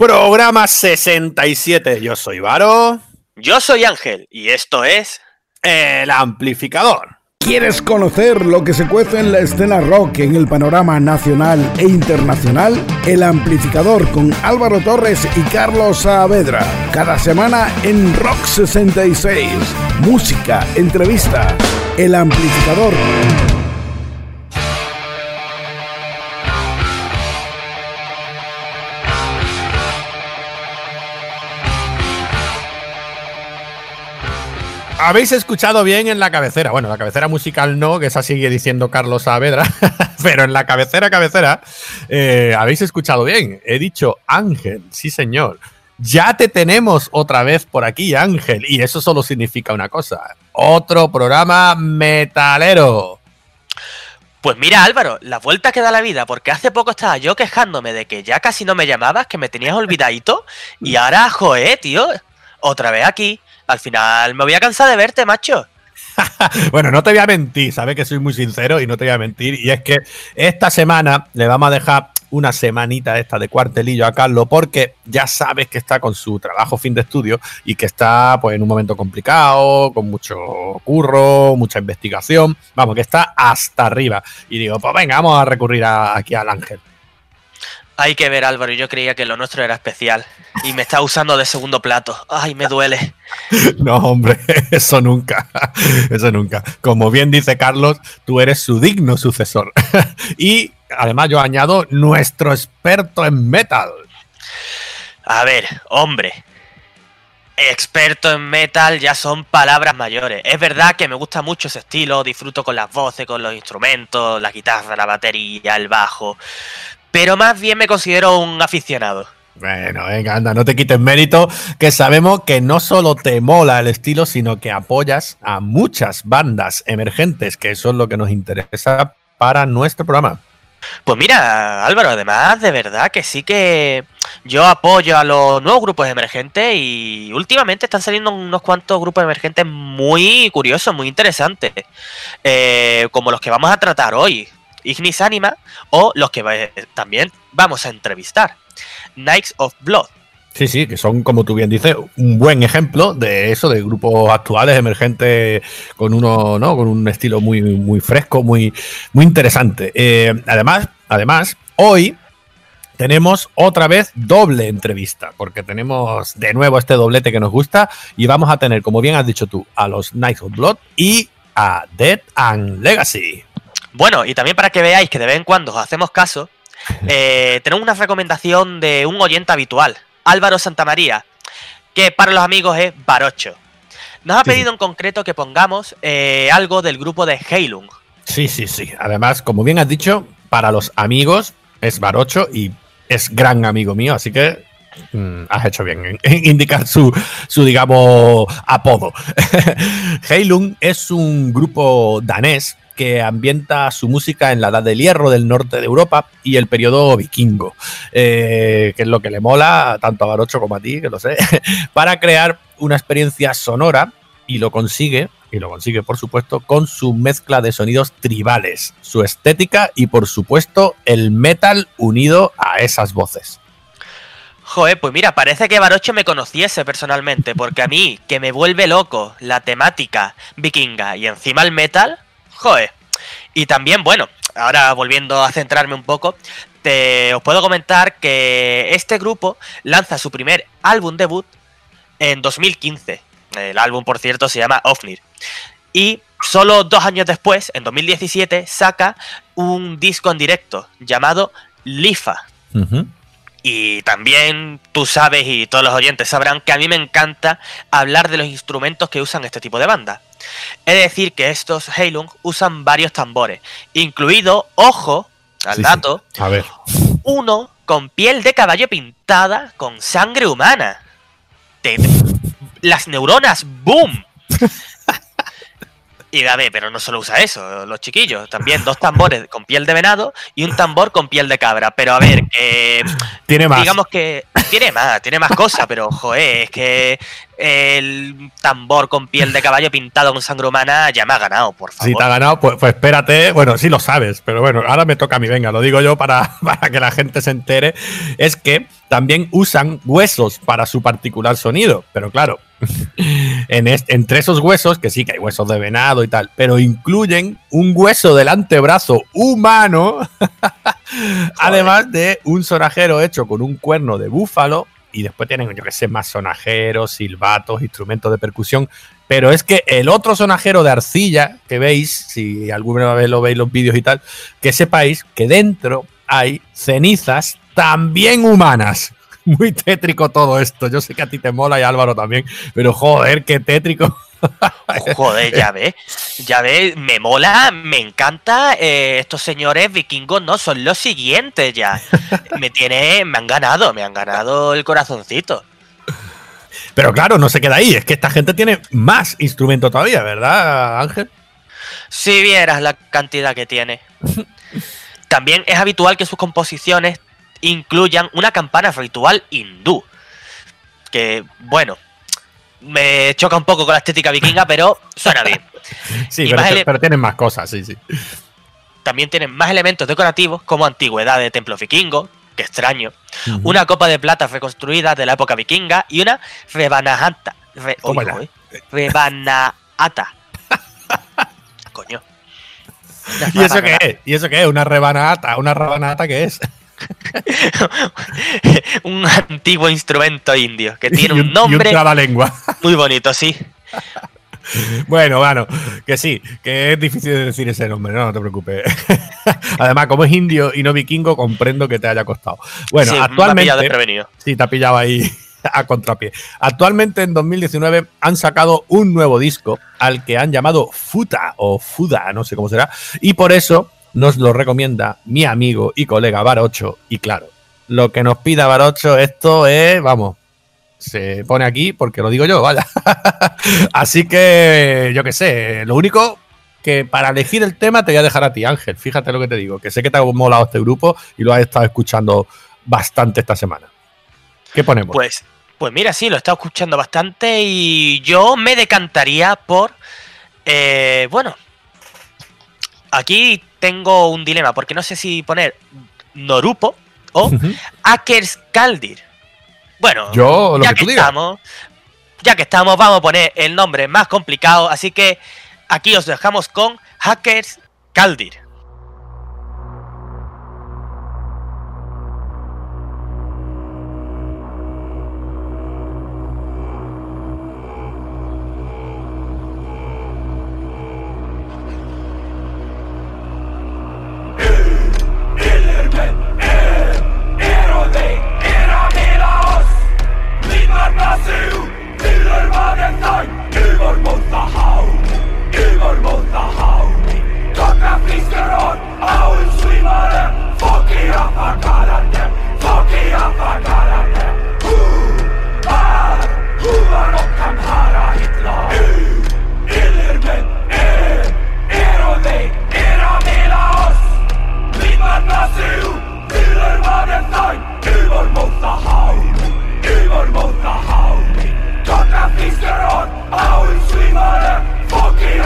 Programa 67. Yo soy Varo. Yo soy Ángel y esto es El Amplificador. ¿Quieres conocer lo que se cuece en la escena rock en el panorama nacional e internacional? El Amplificador con Álvaro Torres y Carlos Saavedra. Cada semana en Rock 66. Música, entrevista. El Amplificador. Habéis escuchado bien en la cabecera. Bueno, la cabecera musical no, que esa sigue diciendo Carlos Saavedra. pero en la cabecera, cabecera, eh, habéis escuchado bien. He dicho Ángel, sí señor. Ya te tenemos otra vez por aquí, Ángel. Y eso solo significa una cosa. Otro programa metalero. Pues mira Álvaro, la vuelta que da la vida, porque hace poco estaba yo quejándome de que ya casi no me llamabas, que me tenías olvidadito, y ahora, joe, tío, otra vez aquí. Al final me voy a cansar de verte, macho. bueno, no te voy a mentir, sabes que soy muy sincero y no te voy a mentir. Y es que esta semana le vamos a dejar una semanita esta de cuartelillo a Carlos porque ya sabes que está con su trabajo fin de estudio y que está pues en un momento complicado, con mucho curro, mucha investigación, vamos, que está hasta arriba. Y digo, pues venga, vamos a recurrir aquí al ángel. Hay que ver, Álvaro, yo creía que lo nuestro era especial y me está usando de segundo plato. Ay, me duele. No, hombre, eso nunca. Eso nunca. Como bien dice Carlos, tú eres su digno sucesor. Y además yo añado nuestro experto en metal. A ver, hombre. Experto en metal ya son palabras mayores. Es verdad que me gusta mucho ese estilo, disfruto con las voces, con los instrumentos, la guitarra, la batería, el bajo pero más bien me considero un aficionado. Bueno, venga, anda, no te quites mérito, que sabemos que no solo te mola el estilo, sino que apoyas a muchas bandas emergentes, que eso es lo que nos interesa para nuestro programa. Pues mira, Álvaro, además de verdad que sí que yo apoyo a los nuevos grupos emergentes y últimamente están saliendo unos cuantos grupos emergentes muy curiosos, muy interesantes, eh, como los que vamos a tratar hoy. Ignis Anima o los que también vamos a entrevistar, Knights of Blood. Sí, sí, que son, como tú bien dices, un buen ejemplo de eso, de grupos actuales, emergentes, con uno, ¿no? Con un estilo muy, muy fresco, muy, muy interesante. Eh, además, además, hoy tenemos otra vez doble entrevista, porque tenemos de nuevo este doblete que nos gusta, y vamos a tener, como bien has dicho tú, a los Knights of Blood y a Dead and Legacy. Bueno, y también para que veáis que de vez en cuando os hacemos caso, eh, tenemos una recomendación de un oyente habitual, Álvaro Santamaría, que para los amigos es Barocho. Nos ha pedido en concreto que pongamos eh, algo del grupo de Heilung. Sí, sí, sí. Además, como bien has dicho, para los amigos es Barocho y es gran amigo mío, así que mm, has hecho bien en, indicar su, su, digamos, apodo. Heilung es un grupo danés que ambienta su música en la Edad del Hierro del norte de Europa y el periodo vikingo, eh, que es lo que le mola tanto a Barocho como a ti, que lo sé, para crear una experiencia sonora y lo consigue, y lo consigue por supuesto, con su mezcla de sonidos tribales, su estética y por supuesto el metal unido a esas voces. Joder, pues mira, parece que Barocho me conociese personalmente, porque a mí, que me vuelve loco la temática vikinga y encima el metal, Joder. Y también, bueno, ahora volviendo a centrarme un poco, te, os puedo comentar que este grupo lanza su primer álbum debut en 2015. El álbum, por cierto, se llama Ofnir. Y solo dos años después, en 2017, saca un disco en directo llamado Lifa. Y también tú sabes y todos los oyentes sabrán que a mí me encanta hablar de los instrumentos que usan este tipo de banda. Es decir, que estos Heilung usan varios tambores, incluido, ojo, al dato, A ver. uno con piel de caballo pintada con sangre humana. las neuronas, ¡boom! Y a ver, pero no solo usa eso, los chiquillos, también dos tambores con piel de venado y un tambor con piel de cabra. Pero a ver, tiene más. Digamos que tiene más, tiene más cosas, pero joder, es que el tambor con piel de caballo pintado con sangre humana, ya me ha ganado, por favor. Si te ha ganado, pues, pues, espérate. Bueno, sí lo sabes, pero bueno, ahora me toca a mí, venga, lo digo yo para, para que la gente se entere. Es que también usan huesos para su particular sonido, pero claro, en entre esos huesos, que sí que hay huesos de venado y tal, pero incluyen un hueso del antebrazo humano, además de un sonajero hecho con un cuerno de búfalo, y después tienen, yo que sé, más sonajeros, silbatos, instrumentos de percusión. Pero es que el otro sonajero de arcilla que veis, si alguna vez lo veis los vídeos y tal, que sepáis que dentro hay cenizas también humanas muy tétrico todo esto. Yo sé que a ti te mola y Álvaro también, pero joder, qué tétrico. Joder, ya ves, ya ves, me mola, me encanta. Eh, estos señores vikingos no son los siguientes ya. Me tiene, me han ganado, me han ganado el corazoncito. Pero claro, no se queda ahí, es que esta gente tiene más instrumento todavía, ¿verdad, Ángel? Si vieras la cantidad que tiene. También es habitual que sus composiciones incluyan una campana ritual hindú. Que, bueno, me choca un poco con la estética vikinga, pero suena bien. sí, pero, tienen más cosas, sí, sí. También tienen más elementos decorativos como antigüedad de templo vikingo, que extraño, una copa de plata reconstruida de la época vikinga y una rebanahata. ¿Cómo eh, rebanahata. Coño. ¿Y eso qué es? ¿Y eso qué es? ¿Una rebanahata? ¿Una rebanahata qué es? un antiguo instrumento indio que tiene un, nombre lengua. Muy bonito, sí. Bueno, bueno, que sí, que es difícil de decir ese nombre, no, te preocupes. Además, como es indio y no vikingo, comprendo que te haya costado. Bueno, actualmente. sí, te ha pillado ahí a contrapié. Actualmente, en 2019, han sacado un nuevo disco al que han llamado Futa o Fuda, no sé cómo será, y por eso nos lo recomienda mi amigo y colega Barocho. Y claro, lo que nos pida Barocho, esto es, vamos, se pone aquí porque lo digo yo, vaya. Así que, yo qué sé, lo único que para elegir el tema te voy a dejar a ti, Ángel. Fíjate lo que te digo, que sé que te ha molado este grupo y lo has estado escuchando bastante esta semana. ¿Qué ponemos? Pues, pues mira, sí, lo he estado escuchando bastante y yo me decantaría por, eh, bueno, aquí tengo un dilema, porque no sé si poner Norupo o Akerskaldir. Bueno, ya que, estamos, ya que estamos, vamos a poner el nombre más complicado, así que aquí os dejamos con Hackers Humor mot the hound, humor mot the hound. Tunga fiskar åt Auensvimmare. Fuck i apparkallande, fuck i apparkallande. Huvar, huvar och Kamhara Hitler. Hu, illermän, er, er och vi, er och hela oss. Midman blåser ut, fyller världen sang. Humor mot the hound, humor mot Kaldir. Llamamos a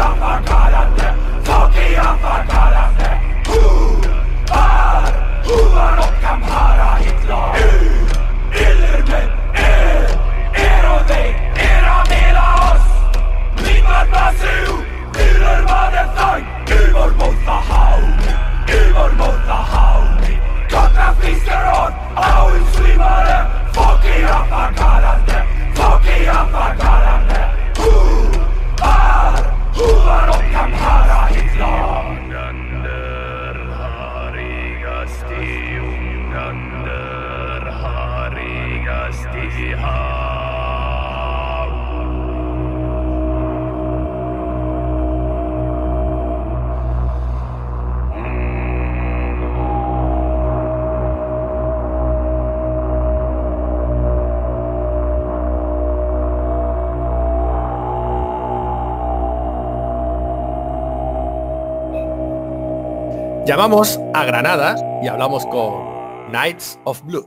Granada y hablamos con Knights of Blue.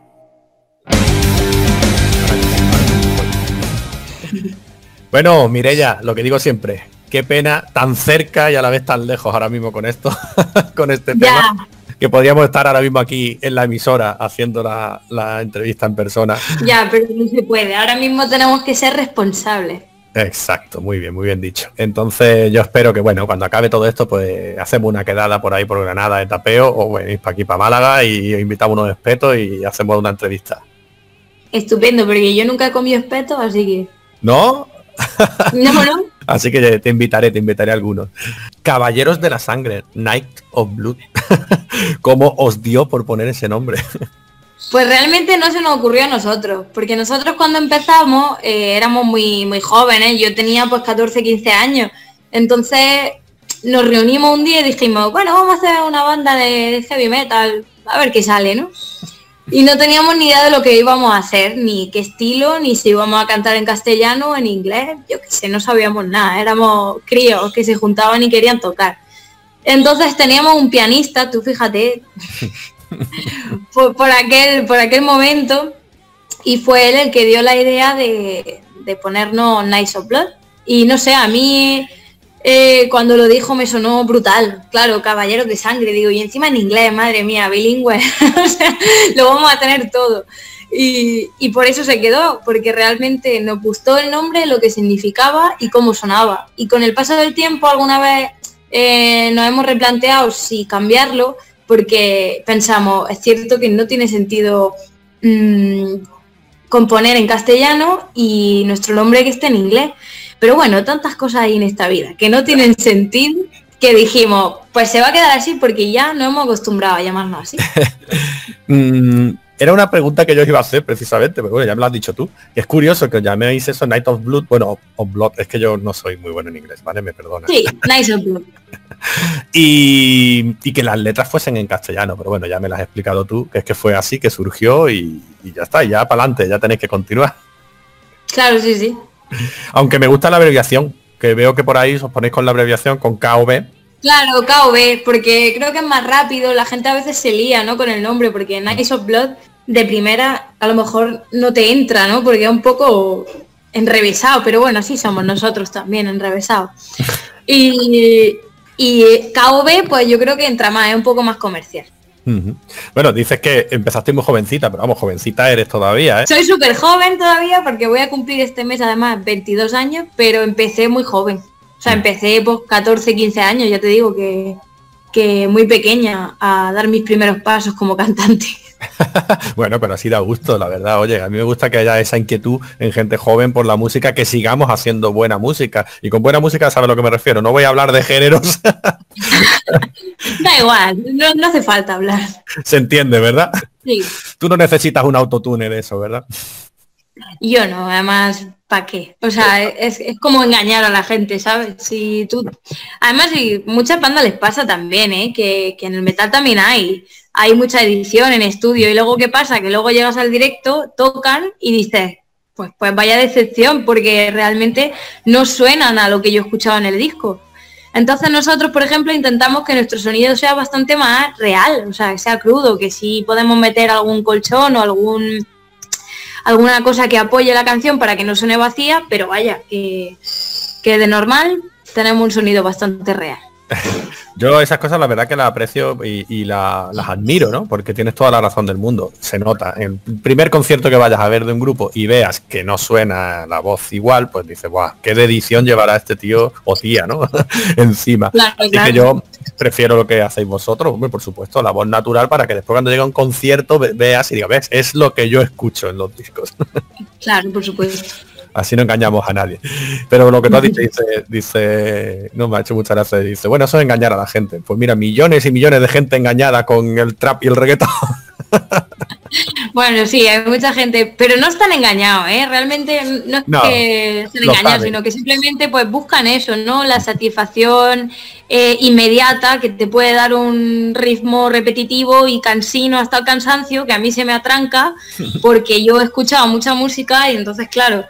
Bueno, Mirella, lo que digo siempre, qué pena tan cerca y a la vez tan lejos ahora mismo con esto, con este tema. Que podríamos estar ahora mismo aquí en la emisora haciendo la, la entrevista en persona. Ya, pero no se puede. Ahora mismo tenemos que ser responsables. Exacto, muy bien, muy bien dicho. Entonces yo espero que, bueno, cuando acabe todo esto, pues hacemos una quedada por ahí por Granada de tapeo o venís para aquí, para Málaga y invitamos unos espetos y hacemos una entrevista. Estupendo, porque yo nunca he comido espetos, así que... ¿No? No, no. Así que te invitaré, te invitaré a algunos. Caballeros de la Sangre, Night of Blood. ¿Cómo os dio por poner ese nombre? Pues realmente no se nos ocurrió a nosotros, porque nosotros cuando empezamos eh, éramos muy, muy jóvenes, yo tenía pues 14, 15 años, entonces nos reunimos un día y dijimos, bueno, vamos a hacer una banda de heavy metal, a ver qué sale, ¿no? Y no teníamos ni idea de lo que íbamos a hacer, ni qué estilo, ni si íbamos a cantar en castellano o en inglés, yo qué sé, no sabíamos nada, éramos críos que se juntaban y querían tocar. Entonces teníamos un pianista, tú fíjate, por, aquel, por aquel momento, y fue él el que dio la idea de, de ponernos Nice of Blood. Y no sé, a mí eh, cuando lo dijo me sonó brutal. Claro, caballeros de sangre, digo, y encima en inglés, madre mía, bilingüe. o sea, lo vamos a tener todo. Y, por eso se quedó, porque realmente nos gustó el nombre, lo que significaba y cómo sonaba. Y con el paso del tiempo alguna vez eh, nos hemos replanteado si cambiarlo, porque pensamos, es cierto que no tiene sentido mm, componer en castellano y nuestro nombre que esté en inglés. Pero bueno, tantas cosas hay en esta vida que no tienen sentido que dijimos, pues se va a quedar así porque ya no hemos acostumbrado a llamarnos así. Mm, era una pregunta que yo iba a hacer precisamente, pero bueno, ya me lo has dicho tú. Es curioso que os llaméis eso Night of Blood. Bueno, of Blood, es que yo no soy muy bueno en inglés, ¿vale? Me perdona. Sí, Night of Blood. y, que las letras fuesen en castellano, pero bueno, ya me las has explicado tú, que es que fue así, que surgió y, y ya está, ya para adelante, ya tenéis que continuar. Claro, sí, sí. Aunque me gusta la abreviación, que veo que por ahí os ponéis con la abreviación con KOB. Claro, KOB, porque creo que es más rápido, la gente a veces se lía, ¿no? Con el nombre, porque Nice of Blood de primera a lo mejor no te entra, ¿no? Porque es un poco enrevesado, pero bueno, así somos nosotros también, enrevesados. Y, y KOB, pues yo creo que entra más, es un poco más comercial. Bueno, dices que empezaste muy jovencita, pero vamos, jovencita eres todavía, ¿eh? Soy súper joven todavía porque voy a cumplir este mes además 22 años, pero empecé muy joven. O sea, empecé pues 14, 15 años, ya te digo que, que muy pequeña a dar mis primeros pasos como cantante. bueno, pero así da gusto, la verdad. Oye, a mí me gusta que haya esa inquietud en gente joven por la música, que sigamos haciendo buena música. Y con buena música, ¿sabes a lo que me refiero? No voy a hablar de géneros. da igual, no, hace falta hablar. Se entiende, ¿verdad? Sí. Tú no necesitas un autotune de eso, ¿verdad? Yo no, además, ¿para qué? O sea, es, como engañar a la gente, ¿sabes? Si tú... Además, y muchas bandas les pasa también, ¿eh? Que, que en el metal también hay hay mucha edición en estudio y luego qué pasa, que luego llegas al directo, tocan y dices, pues, pues vaya decepción, porque realmente no suenan a lo que yo escuchaba en el disco. Entonces nosotros, por ejemplo, intentamos que nuestro sonido sea bastante más real, o sea, que sea crudo, que si podemos meter algún colchón o algún alguna cosa que apoye la canción para que no suene vacía, pero vaya, que, que de normal tenemos un sonido bastante real. Yo esas cosas la verdad que las aprecio y, las admiro, ¿no? Porque tienes toda la razón del mundo. Se nota. En el primer concierto que vayas a ver de un grupo y veas que no suena la voz igual, pues dices, guau, qué de edición llevará este tío o tía, ¿no? Encima. Así que yo prefiero lo que hacéis vosotros, hombre, por supuesto, la voz natural para que después cuando llegue a un concierto veas y digas, ves, es lo que yo escucho en los discos. Claro, por supuesto así no engañamos a nadie. Pero lo que tú has dicho, dice, dice, no me ha hecho mucha gracia, dice, bueno, eso es engañar a la gente. Pues mira, millones y millones de gente engañada con el trap y el reggaetón. Bueno, sí, hay mucha gente, pero no están engañados, ¿eh? Realmente no es que estén engañados, sino que simplemente pues buscan eso, ¿no? La satisfacción eh, inmediata que te puede dar un ritmo repetitivo y cansino hasta el cansancio, que a mí se me atranca, porque yo he escuchado mucha música y entonces, claro,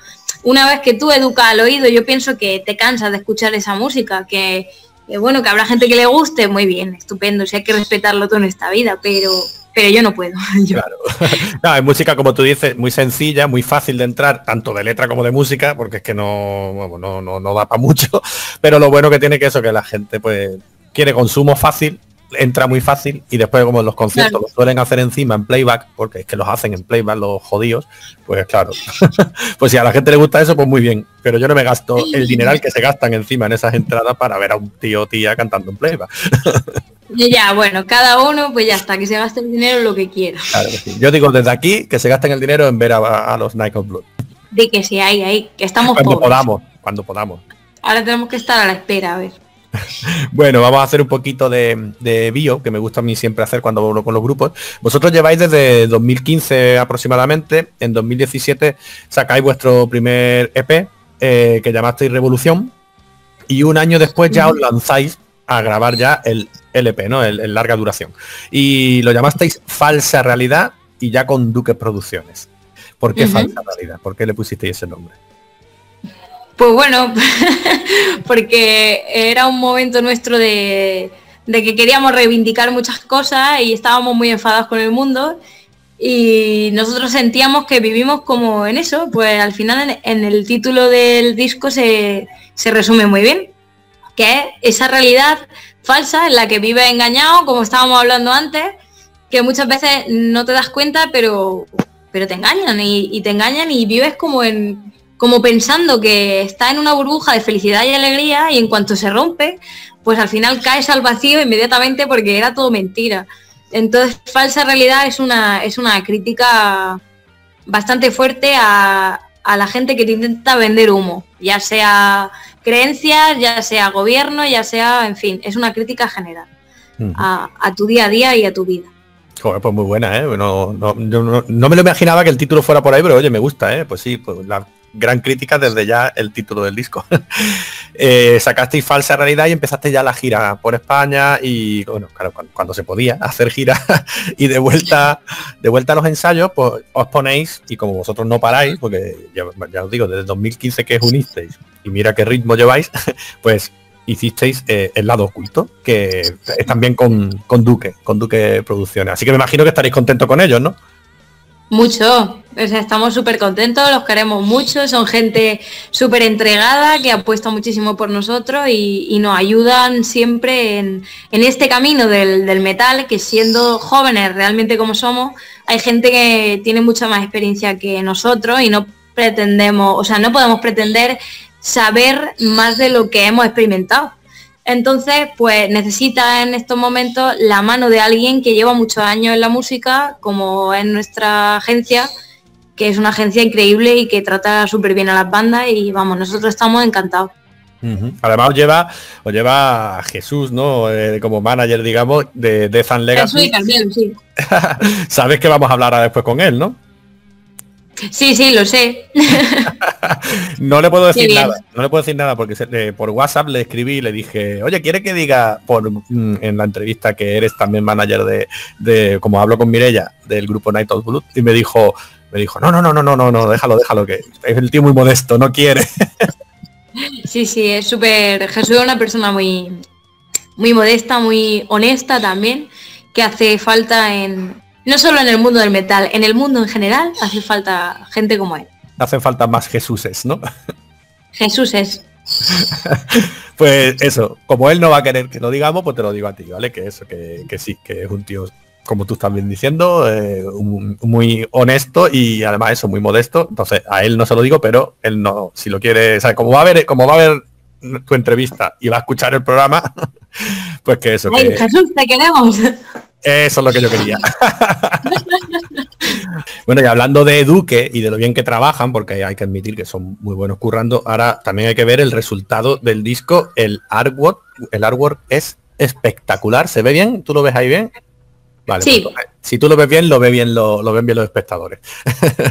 una vez que tú educas al oído, yo pienso que te cansas de escuchar esa música, que, Que bueno, que habrá gente que le guste, muy bien, estupendo, si hay que respetarlo todo en esta vida, pero pero yo no puedo. Claro. no, es música, como tú dices, muy sencilla, muy fácil de entrar, tanto de letra como de música, porque es que no, no, no, no da para mucho. Pero lo bueno que tiene que eso, que la gente pues quiere consumo fácil entra muy fácil y después como los conciertos lo suelen hacer encima en playback, porque es que los hacen en playback los jodidos, pues claro, pues si a la gente le gusta eso, pues muy bien, pero yo no me gasto el dineral que se gastan encima en esas entradas para ver a un tío o tía cantando en playback. ya, bueno, cada uno pues ya está, que se gaste el dinero lo que quiera. Yo digo desde aquí que se gasten el dinero en ver a, los Nike of Blood. De que si hay, ahí, que estamos Cuando podamos, cuando podamos. Ahora tenemos que estar a la espera, a ver. Bueno, vamos a hacer un poquito de, bio, que me gusta a mí siempre hacer cuando hablo con los grupos. Vosotros lleváis desde 2015 aproximadamente, en 2017 sacáis vuestro primer EP, eh, que llamasteis Revolución, y un año después ya os lanzáis a grabar ya el LP, ¿no? El, larga duración. Y lo llamasteis Falsa Realidad y ya con Duque Producciones. ¿Por qué Falsa Realidad? ¿Por qué le pusisteis ese nombre? Pues bueno, porque era un momento nuestro de, que queríamos reivindicar muchas cosas y estábamos muy enfadados con el mundo. Y nosotros sentíamos que vivimos como en eso, pues al final en, el título del disco se, se, resume muy bien, que es esa realidad falsa en la que vive engañado, como estábamos hablando antes, que muchas veces no te das cuenta, pero, pero te engañan y te engañan y vives como en, como pensando que está en una burbuja de felicidad y alegría y en cuanto se rompe, pues al final caes al vacío inmediatamente porque era todo mentira. Entonces, falsa realidad es una, es una crítica bastante fuerte a, la gente que te intenta vender humo, ya sea creencias, ya sea gobierno, ya sea, en fin, es una crítica general a, tu día a día y a tu vida. Joder, pues muy buena, ¿eh? No, no, me lo imaginaba que el título fuera por ahí, pero oye, me gusta, ¿eh? Pues sí, pues la gran crítica desde ya el título del disco. eh, sacasteis falsa realidad y empezaste ya la gira por España y bueno, claro, cuando, se podía hacer gira y de vuelta, de vuelta a los ensayos, pues os ponéis y como vosotros no paráis, porque ya, os digo, desde 2015 que unisteis y mira qué ritmo lleváis, pues hicisteis eh, el lado oculto, que es también con, con Duque, con Duque Producciones. Así que me imagino que estaréis contentos con ellos, ¿no? Mucho, estamos súper contentos, los queremos mucho, son gente súper entregada que apuesta muchísimo por nosotros y, nos ayudan siempre en, este camino del, del, metal, que siendo jóvenes realmente como somos, hay gente que tiene mucha más experiencia que nosotros y no pretendemos, o sea, no podemos pretender saber más de lo que hemos experimentado. Entonces, pues necesita en estos momentos la mano de alguien que lleva muchos años en la música, como en nuestra agencia, que es una agencia increíble y que trata súper bien a las bandas y vamos, nosotros estamos encantados. Además os lleva, os lleva a Jesús, ¿no? Eh, como manager, digamos, de Death and Legacy. también, sí. Sabes que vamos a hablar después con él, ¿no? Sí, sí, lo sé. no le puedo decir nada, no le puedo decir nada porque por WhatsApp le escribí y le dije, oye, ¿quiere que diga por mm, en la entrevista que eres también manager de, como hablo con Mirella, del grupo Night of Blood? Y me dijo, me dijo, no, no, no, no, no, no, no, déjalo, déjalo, que es el tío muy modesto, no quiere. sí, sí, es súper, Jesús es una persona muy, muy modesta, muy honesta también, que hace falta en, no solo en el mundo del metal, en el mundo en general hace falta gente como él. Hacen falta más Jesuses, ¿no? Jesuses. pues eso, como él no va a querer que lo digamos, pues te lo digo a ti, ¿vale? Que eso, que, sí, que es un tío, como tú estás bien diciendo, eh, muy honesto y además eso, muy modesto. Entonces, a él no se lo digo, pero él no, si lo quiere, o sea, como va a ver, como va a ver tu entrevista y va a escuchar el programa, pues que eso. Jesús, te queremos. Eso es lo que yo quería. bueno, y hablando de Duque y de lo bien que trabajan, porque hay que admitir que son muy buenos currando, ahora también hay que ver el resultado del disco. El artwork, el artwork es espectacular. ¿Se ve bien? ¿Tú lo ves ahí bien? Vale, sí. Pues, si tú lo ves bien, lo ve bien, lo, ven bien los espectadores.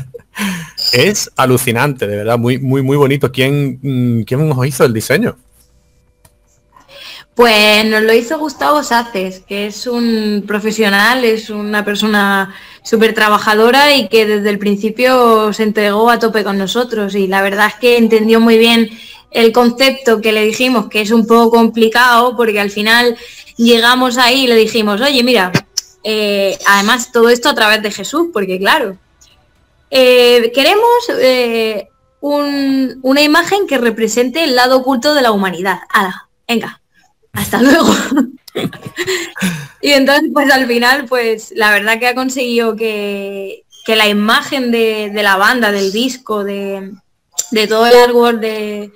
es alucinante, de verdad, muy, muy, muy bonito. ¿Quién, mm, ¿Quién os hizo el diseño? Pues nos lo hizo Gustavo Saces, que es un profesional, es una persona súper trabajadora y que desde el principio se entregó a tope con nosotros y la verdad es que entendió muy bien el concepto que le dijimos que es un poco complicado porque al final llegamos ahí y le dijimos, oye, mira, eh, además todo esto a través de Jesús, porque claro, eh, queremos eh, una imagen que represente el lado oculto de la humanidad. ¡Hala! Venga, hasta luego. y entonces, pues al final, pues la verdad que ha conseguido que, la imagen de, la banda, del disco, de, de todo el árbol de,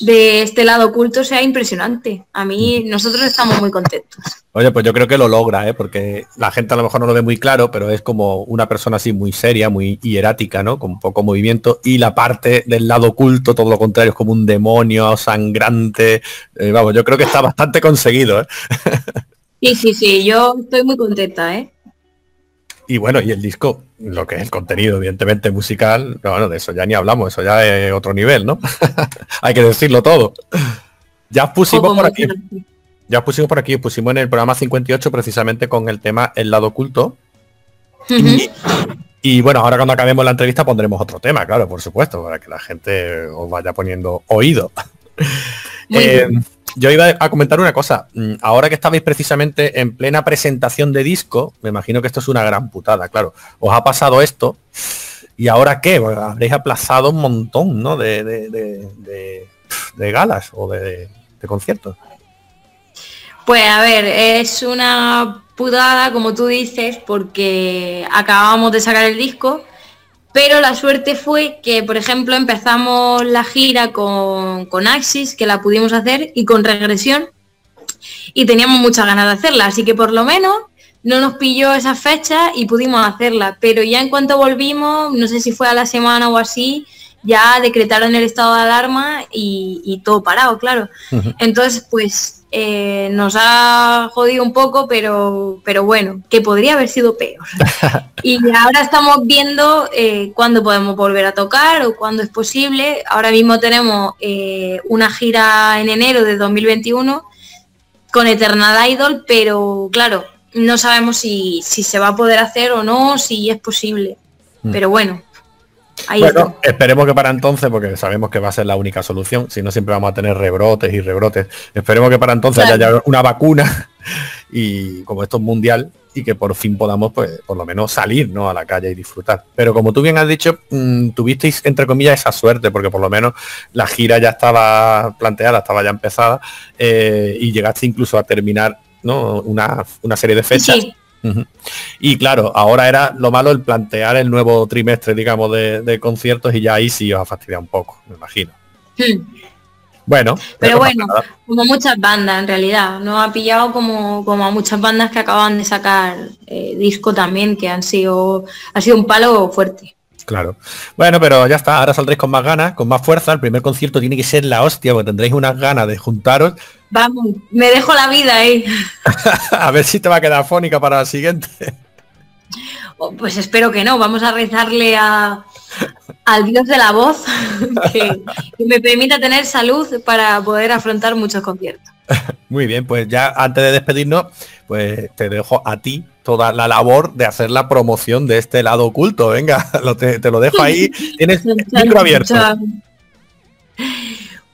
de este lado oculto sea impresionante. A mí, nosotros estamos muy contentos. Oye, pues yo creo que lo logra, ¿eh? porque la gente a lo mejor no lo ve muy claro, pero es como una persona así muy seria, muy hierática, ¿no? Con poco movimiento. Y la parte del lado oculto, todo lo contrario, es como un demonio sangrante. Eh, vamos, yo creo que está bastante conseguido. ¿eh? Sí, sí, sí, yo estoy muy contenta, ¿eh? Y bueno, y el disco, lo que es el contenido, evidentemente musical, bueno, de eso ya ni hablamos, eso ya es otro nivel, ¿no? Hay que decirlo todo. Ya pusimos por aquí. Ya pusimos por aquí, pusimos en el programa 58 precisamente con el tema El lado oculto. y, bueno, ahora cuando acabemos la entrevista pondremos otro tema, claro, por supuesto, para que la gente os vaya poniendo oído. Eh, yo iba a comentar una cosa. Mm, ahora que estabais precisamente en plena presentación de disco, me imagino que esto es una gran putada, claro. Os ha pasado esto. ¿Y ahora qué? Habréis aplazado un montón, ¿no? De, de, galas o de, conciertos. Pues a ver, es una putada, como tú dices, porque acabamos de sacar el disco pero la suerte fue que, por ejemplo, empezamos la gira con, con Axis, que la pudimos hacer, y con Regresión, y teníamos muchas ganas de hacerla, así que por lo menos no nos pilló esa fecha y pudimos hacerla. Pero ya en cuanto volvimos, no sé si fue a la semana o así, ya decretaron el estado de alarma y, todo parado, claro. Entonces, pues eh, nos ha jodido un poco, pero, pero bueno, que podría haber sido peor. y ahora estamos viendo eh, cuándo podemos volver a tocar o cuándo es posible. Ahora mismo tenemos eh, una gira en enero de 2021 con Eternal Idol, pero claro, no sabemos si, si se va a poder hacer o no, si es posible. Mm. Pero bueno, bueno, esperemos que para entonces, porque sabemos que va a ser la única solución, si no siempre vamos a tener rebrotes y rebrotes, esperemos que para entonces haya una vacuna y como esto es mundial y que por fin podamos, pues, por lo menos salir ¿no? a la calle y disfrutar. Pero como tú bien has dicho, mm, tuvisteis, entre comillas, esa suerte, porque por lo menos la gira ya estaba planteada, estaba ya empezada, eh, y llegaste incluso a terminar ¿no? una, una serie de fechas. Y claro, ahora era lo malo el plantear el nuevo trimestre, digamos, de, conciertos y ya ahí sí os ha fastidiado un poco, me imagino. Hmm. Bueno. Pero bueno, como muchas bandas en realidad, no ha pillado como, como a muchas bandas que acaban de sacar eh, disco también, que han sido, ha sido un palo fuerte. Claro. Bueno, pero ya está, ahora saldréis con más ganas, con más fuerza. El primer concierto tiene que ser la hostia, porque tendréis unas ganas de juntaros. Vamos, me dejo la vida ahí. a ver si te va a quedar fónica para la siguiente. Oh, pues espero que no. Vamos a rezarle a, al Dios de la voz que, me permita tener salud para poder afrontar muchos conciertos. Muy bien, pues ya antes de despedirnos, pues te dejo a ti toda la labor de hacer la promoción de este lado oculto. Venga, te, lo dejo ahí. Tienes micro abierto.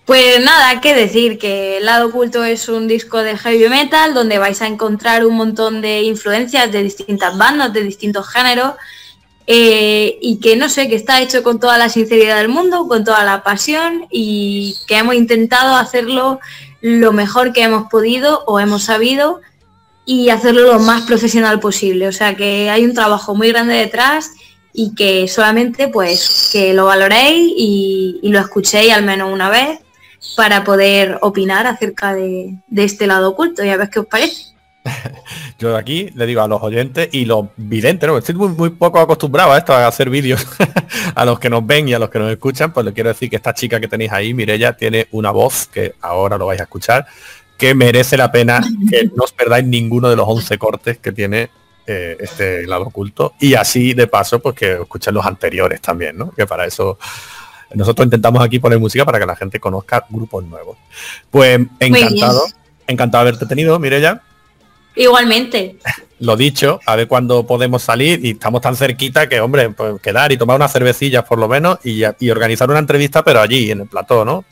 Pues nada, qué decir que El lado oculto es un disco de heavy metal donde vais a encontrar un montón de influencias de distintas bandas, de distintos géneros. Eh, y que no sé, que está hecho con toda la sinceridad del mundo, con toda la pasión y que hemos intentado hacerlo lo mejor que hemos podido o hemos sabido y hacerlo lo más profesional posible. O sea que hay un trabajo muy grande detrás y que solamente pues que lo valoréis y, lo escuchéis al menos una vez para poder opinar acerca de, este lado oculto y a ver qué os parece. Yo aquí le digo a los oyentes y los videntes, ¿no? estoy muy, poco acostumbrado a esto, a hacer vídeos a los que nos ven y a los que nos escuchan, pues le quiero decir que esta chica que tenéis ahí, Mirella, tiene una voz que ahora lo vais a escuchar, que merece la pena que no os perdáis ninguno de los 11 cortes que tiene eh, este lado oculto y así de paso pues que escuchen los anteriores también, ¿no? Que para eso nosotros intentamos aquí poner música para que la gente conozca grupos nuevos. Pues encantado, encantado de haberte tenido, Mirella. Igualmente. Lo dicho, a ver cuándo podemos salir y estamos tan cerquita que, hombre, pues quedar y tomar unas cervecillas por lo menos y, y organizar una entrevista, pero allí, en el plató, ¿no?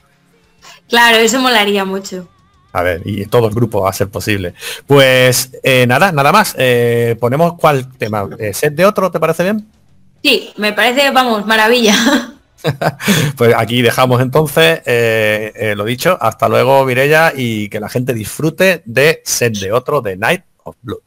Claro, eso molaría mucho. A ver, y todo el grupo va a ser posible. Pues eh, nada, nada más. Eh, ponemos cuál tema. Eh, ¿Set de otro? ¿Te parece bien? Sí, me parece, vamos, maravilla. pues aquí dejamos entonces lo dicho. Hasta luego, Mirella, y que la gente disfrute de Set de otro de Night of Blood.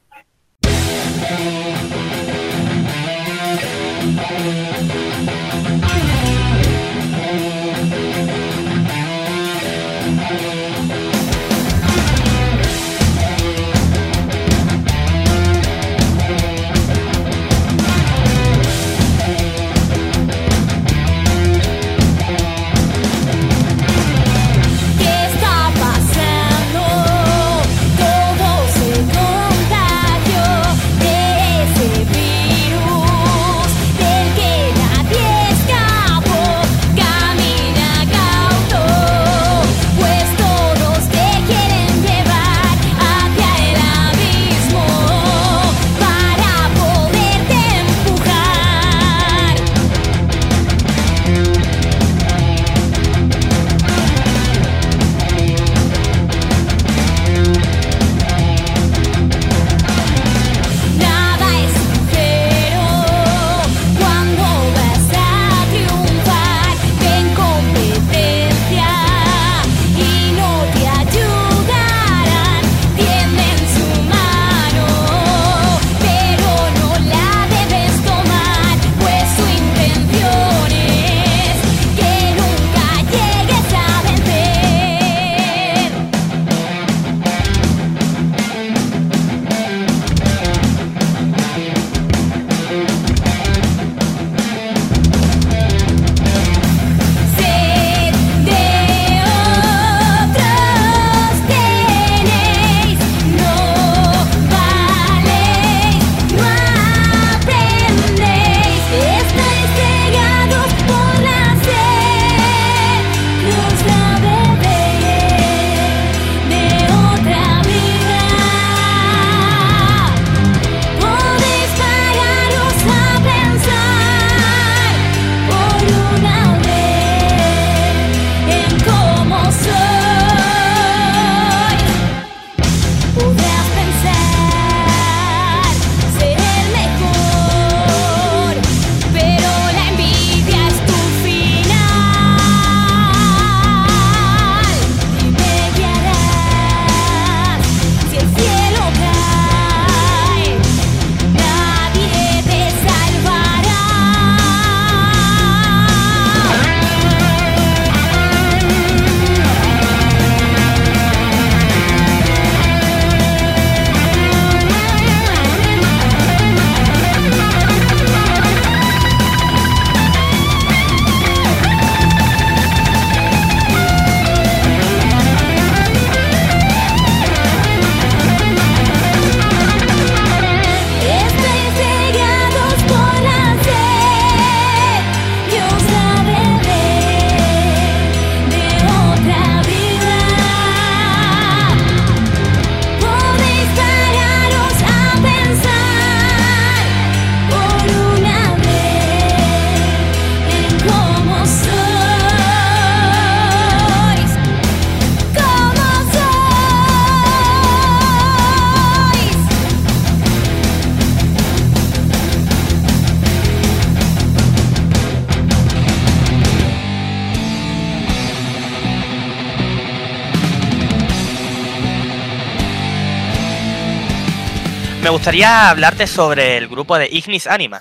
Gustaría hablarte sobre el grupo de Ignis Anima.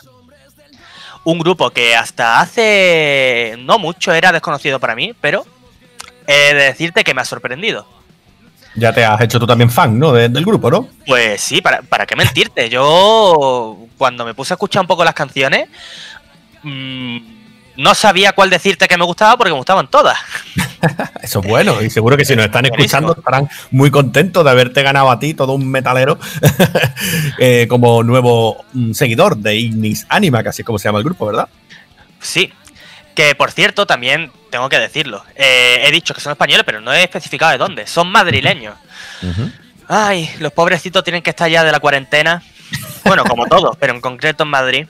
Un grupo que hasta hace no mucho era desconocido para mí, pero he de decirte que me ha sorprendido. Ya te has hecho tú también fan, ¿no? del grupo, ¿no? Pues sí, para, para qué mentirte. Yo, cuando me puse a escuchar un poco las canciones, mmm, no sabía cuál decirte que me gustaba porque me gustaban todas. Eso es bueno, y seguro que si nos están escuchando estarán muy contentos de haberte ganado a ti, todo un metalero, eh, como nuevo mm, seguidor de Ignis Anima, que así es como se llama el grupo, ¿verdad? Sí, que por cierto, también tengo que decirlo. Eh, he dicho que son españoles, pero no he especificado de dónde. Son madrileños. Ay, los pobrecitos tienen que estar ya de la cuarentena. Bueno, como todos, pero en concreto en Madrid.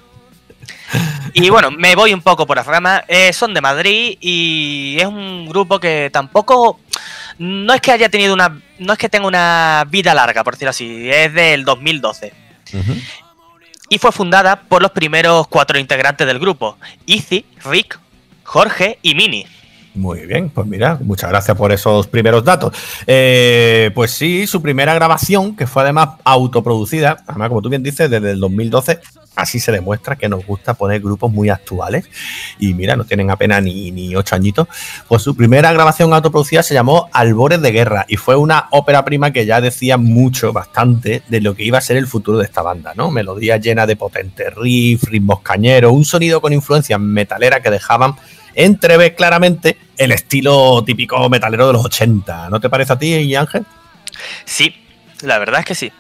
Y bueno, me voy un poco por la rama. Eh, son de Madrid y es un grupo que tampoco. No es que haya tenido una. No es que tenga una vida larga, por decirlo así. Es del 2012. Y fue fundada por los primeros cuatro integrantes del grupo: Izzy, Rick, Jorge y Mini. Muy bien, pues mira, muchas gracias por esos primeros datos. Eh, pues sí, su primera grabación, que fue además autoproducida, además como tú bien dices, desde el 2012, así se demuestra que nos gusta poner grupos muy actuales. Y mira, no tienen apenas ni, ni ocho añitos. Pues su primera grabación autoproducida se llamó Albores de Guerra y fue una ópera prima que ya decía mucho, bastante, de lo que iba a ser el futuro de esta banda, ¿no? Melodías llenas de potentes riffs, ritmos cañeros, un sonido con influencias metaleras que dejaban entrevé claramente el estilo típico metalero de los 80. ¿No te parece a ti, Ángel? Sí, la verdad es que sí.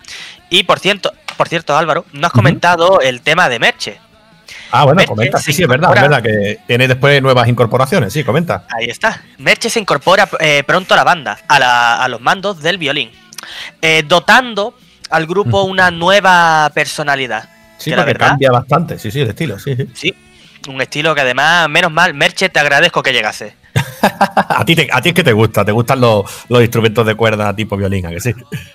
Y por cierto, por cierto, Álvaro, no has comentado el tema de Merche. Ah, bueno, comenta. Sí, sí, es verdad, es verdad que tiene después nuevas incorporaciones. Sí, comenta. Ahí está. Merche se incorpora eh, pronto a la banda, a, los mandos del violín, eh, dotando al grupo una nueva personalidad. Sí, porque verdad, cambia bastante, sí, sí, el estilo, sí, sí. Sí, un estilo que además, menos mal, Merche, te agradezco que llegase. a, ti a ti es que te gusta, te gustan los, instrumentos de cuerda tipo violín, ¿a que sí?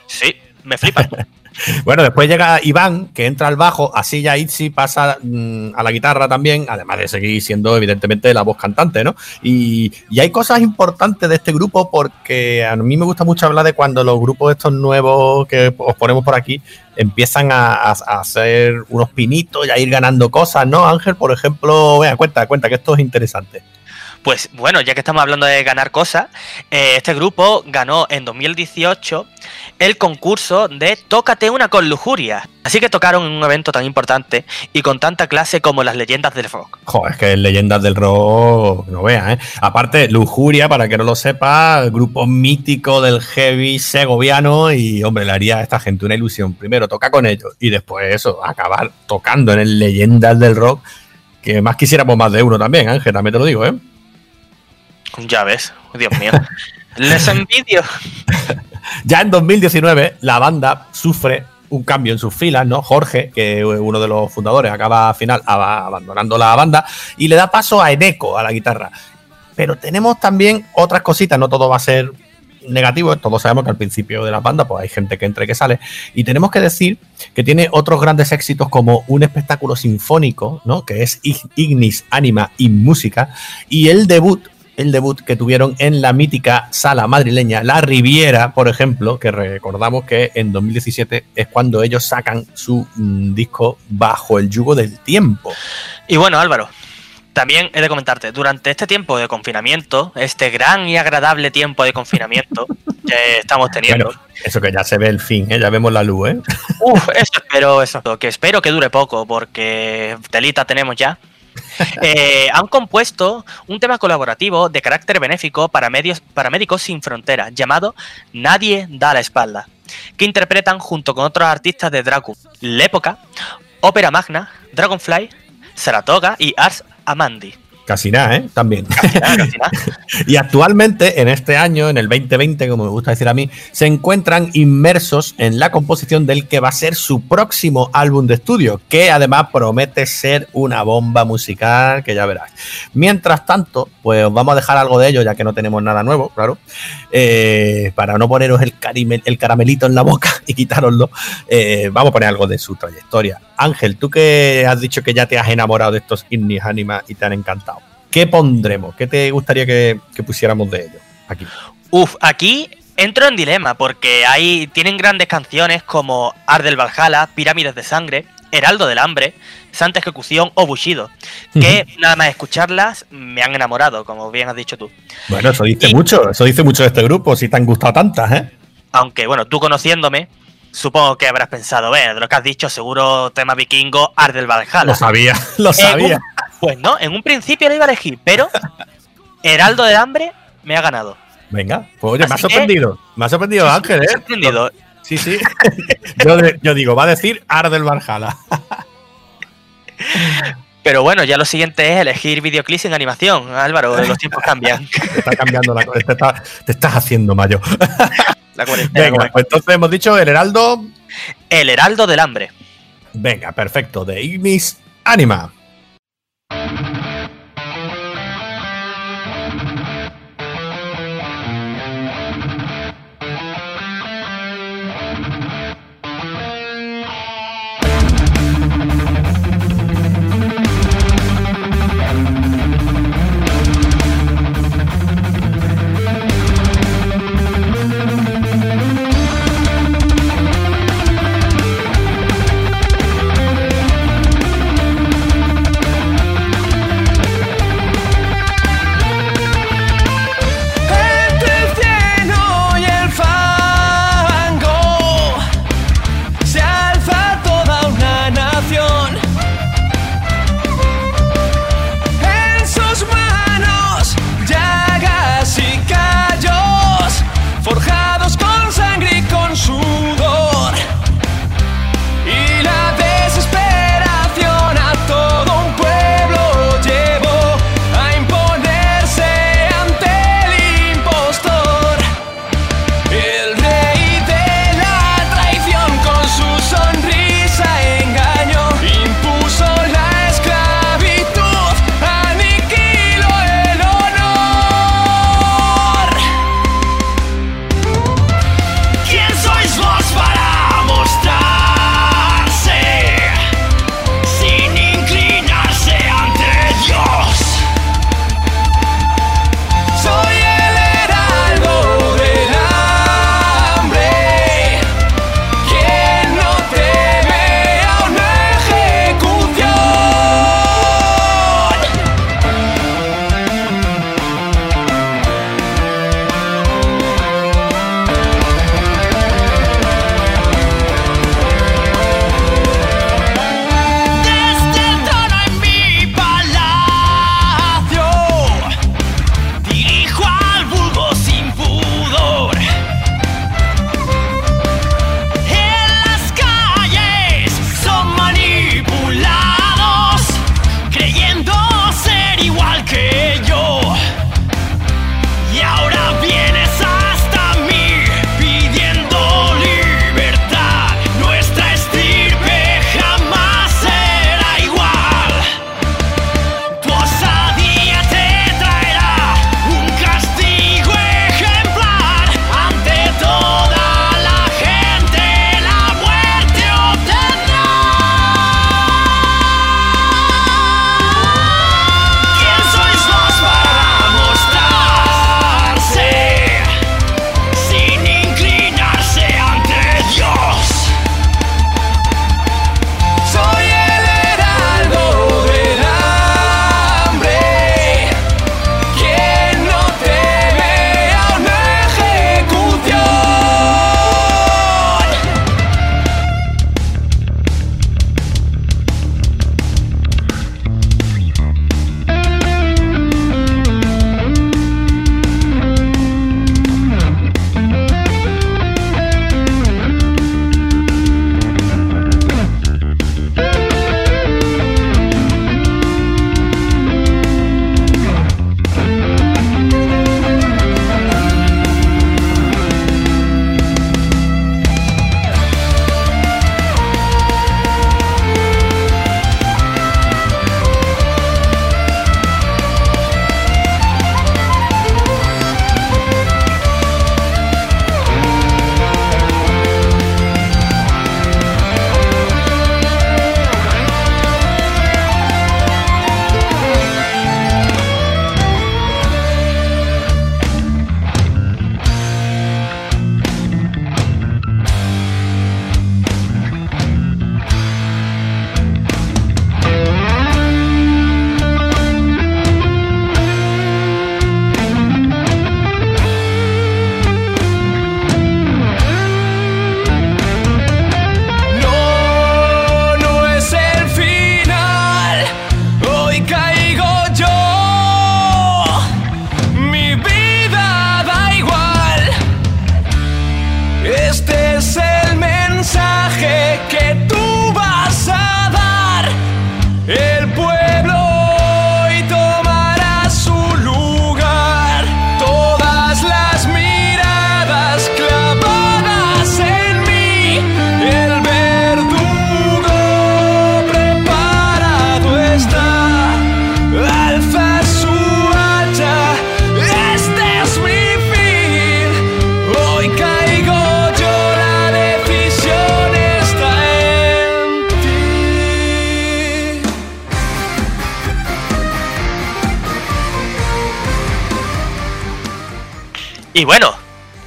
Sí, me flipa. bueno, después llega Iván, que entra al bajo, así ya Itzy pasa mm, a la guitarra también, además de seguir siendo evidentemente la voz cantante, ¿no? Y, y, hay cosas importantes de este grupo porque a mí me gusta mucho hablar de cuando los grupos estos nuevos que os ponemos por aquí empiezan a, hacer unos pinitos y a ir ganando cosas, ¿no? Ángel, por ejemplo, vea, cuenta, cuenta que esto es interesante. Pues bueno, ya que estamos hablando de ganar cosas, eh, este grupo ganó en 2018 el concurso de Tócate una con lujuria. Así que tocaron en un evento tan importante y con tanta clase como las leyendas del rock. Joder, es que leyendas del rock, no veas, ¿eh? Aparte, Lujuria, para que no lo sepa, grupo mítico del heavy segoviano y, hombre, le haría a esta gente una ilusión. Primero toca con ellos y después eso, acabar tocando en el leyendas del rock, que más quisiéramos más de uno también, Ángel, también te lo digo, ¿eh? Ya ves, Dios mío. Les envidio. ya en 2019, la banda sufre un cambio en sus filas, ¿no? Jorge, que uno de los fundadores, acaba al final abandonando la banda y le da paso a Eneco, a la guitarra. Pero tenemos también otras cositas, no todo va a ser negativo, todos sabemos que al principio de la banda pues hay gente que entra y que sale, y tenemos que decir que tiene otros grandes éxitos como un espectáculo sinfónico, ¿no? Que es Ignis, Anima y Música, y el debut el debut que tuvieron en la mítica sala madrileña La Riviera, por ejemplo, que recordamos que en 2017 es cuando ellos sacan su mm, disco Bajo el yugo del tiempo. Y bueno, Álvaro, también he de comentarte, durante este tiempo de confinamiento, este gran y agradable tiempo de confinamiento que estamos teniendo. eso que ya se ve el fin, ¿eh? ya vemos la luz, ¿eh? Uf, eso espero, eso, que espero que dure poco, porque telita tenemos ya. Eh, han compuesto un tema colaborativo de carácter benéfico para, medios, para Médicos Sin Fronteras llamado Nadie da la espalda, que interpretan junto con otros artistas de Dracu, L'Época, Ópera Magna, Dragonfly, Saratoga y Ars Amandi. Casi nada, ¿eh? También. y actualmente, en este año, en el 2020, como me gusta decir a mí, se encuentran inmersos en la composición del que va a ser su próximo álbum de estudio, que además promete ser una bomba musical, que ya verás. Mientras tanto, pues vamos a dejar algo de ello, ya que no tenemos nada nuevo, claro, eh, para no poneros el, el, caramelito en la boca y quitároslo, eh, vamos a poner algo de su trayectoria. Ángel, tú que has dicho que ya te has enamorado de estos Ignis Anima y te han encantado. ¿Qué pondremos? ¿Qué te gustaría que, pusiéramos de ellos aquí? Uf, aquí entro en dilema porque ahí tienen grandes canciones como Ardel Valhalla, Pirámides de Sangre, Heraldo del Hambre, Santa Ejecución o Bushido, que nada más escucharlas me han enamorado, como bien has dicho tú. Bueno, eso dice mucho, eso dice mucho de este grupo, si te han gustado tantas, ¿eh? Aunque, bueno, tú conociéndome, supongo que habrás pensado, ve, de lo que has dicho, seguro tema vikingo, Ardel Valhalla. Lo sabía, lo sabía. pues no, en un principio lo iba a elegir, pero Heraldo del Hambre me ha ganado. Venga, pues oye, me ha sorprendido. Me ha sorprendido Ángel, ¿eh? Me ha sorprendido. Sí, sí. yo, digo, va a decir Ardel Valhalla. Pero bueno, ya lo siguiente es elegir videoclips en animación, Álvaro, los tiempos cambian. Te está cambiando la cosa, te, estás haciendo mayo. La cuarentena. Venga, pues entonces hemos dicho el Heraldo. El Heraldo del Hambre. Venga, perfecto. De Ignis Anima.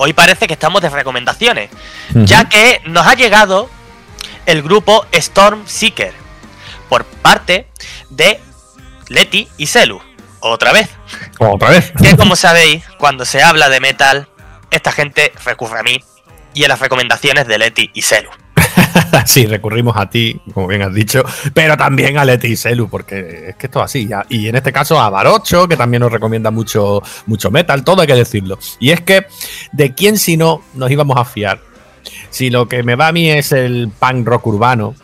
Hoy parece que estamos de recomendaciones, ya que nos ha llegado el grupo Storm Seeker por parte de Leti y Celu. Otra vez. Otra vez. Que como sabéis, cuando se habla de metal, esta gente recurre a mí y a las recomendaciones de Leti y Celu. sí, recurrimos a ti, como bien has dicho, pero también a Leti y Celu, porque es que esto es así. Ya. Y en este caso a Barocho, que también nos recomienda mucho, mucho metal, todo hay que decirlo. Y es que, ¿de quién si no nos íbamos a fiar? Si lo que me va a mí es el punk rock urbano,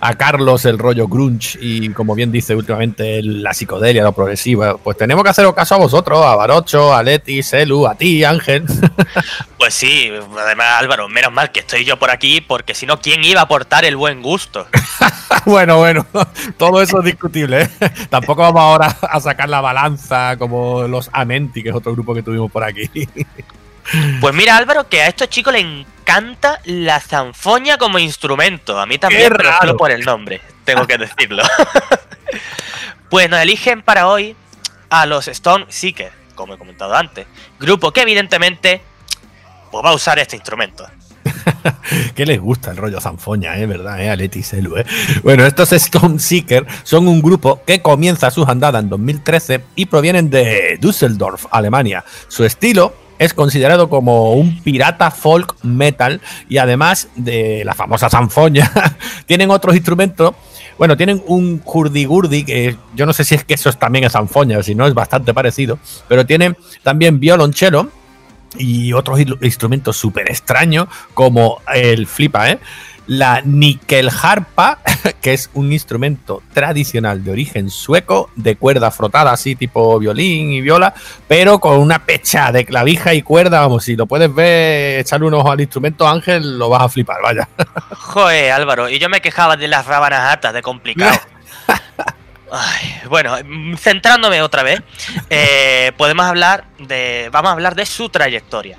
a Carlos el rollo grunge y como bien dice últimamente la psicodelia, lo progresiva, pues tenemos que haceros caso a vosotros, a Barocho, a Leti, Selu, a ti, Ángel. Pues sí, además Álvaro, menos mal que estoy yo por aquí porque si no, ¿quién iba a aportar el buen gusto? bueno, bueno, todo eso es discutible. ¿eh? Tampoco vamos ahora a sacar la balanza como los Amenti, que es otro grupo que tuvimos por aquí. Pues mira, Álvaro, que a estos chicos les encanta la zanfoña como instrumento. A mí también, pero solo por el nombre, tengo que decirlo. pues nos eligen para hoy a los Stone Seekers, como he comentado antes. Grupo que evidentemente pues, va a usar este instrumento. ¿Qué les gusta el rollo zanfoña, eh? ¿Verdad? ¿Eh? A Leti Selu, ¿eh? Bueno, estos Stone Seeker son un grupo que comienza sus andadas en 2013 y provienen de Düsseldorf, Alemania. Su estilo es considerado como un pirata folk metal y además de la famosa sanfoña, tienen otros instrumentos. Bueno, tienen un hurdy-gurdy, que yo no sé si es que eso también es sanfoña, si no es bastante parecido, pero tienen también violonchelo y otros instrumentos súper extraños como el flipa, ¿eh? La harpa, que es un instrumento tradicional de origen sueco, de cuerda frotada, así tipo violín y viola, pero con una pecha de clavija y cuerda, vamos, si lo puedes ver, echarle un ojo al instrumento, Ángel, lo vas a flipar, vaya. Joder, Álvaro, y yo me quejaba de las rábanas atas, de complicado. bueno, centrándome otra vez, eh, podemos hablar de. Vamos a hablar de su trayectoria.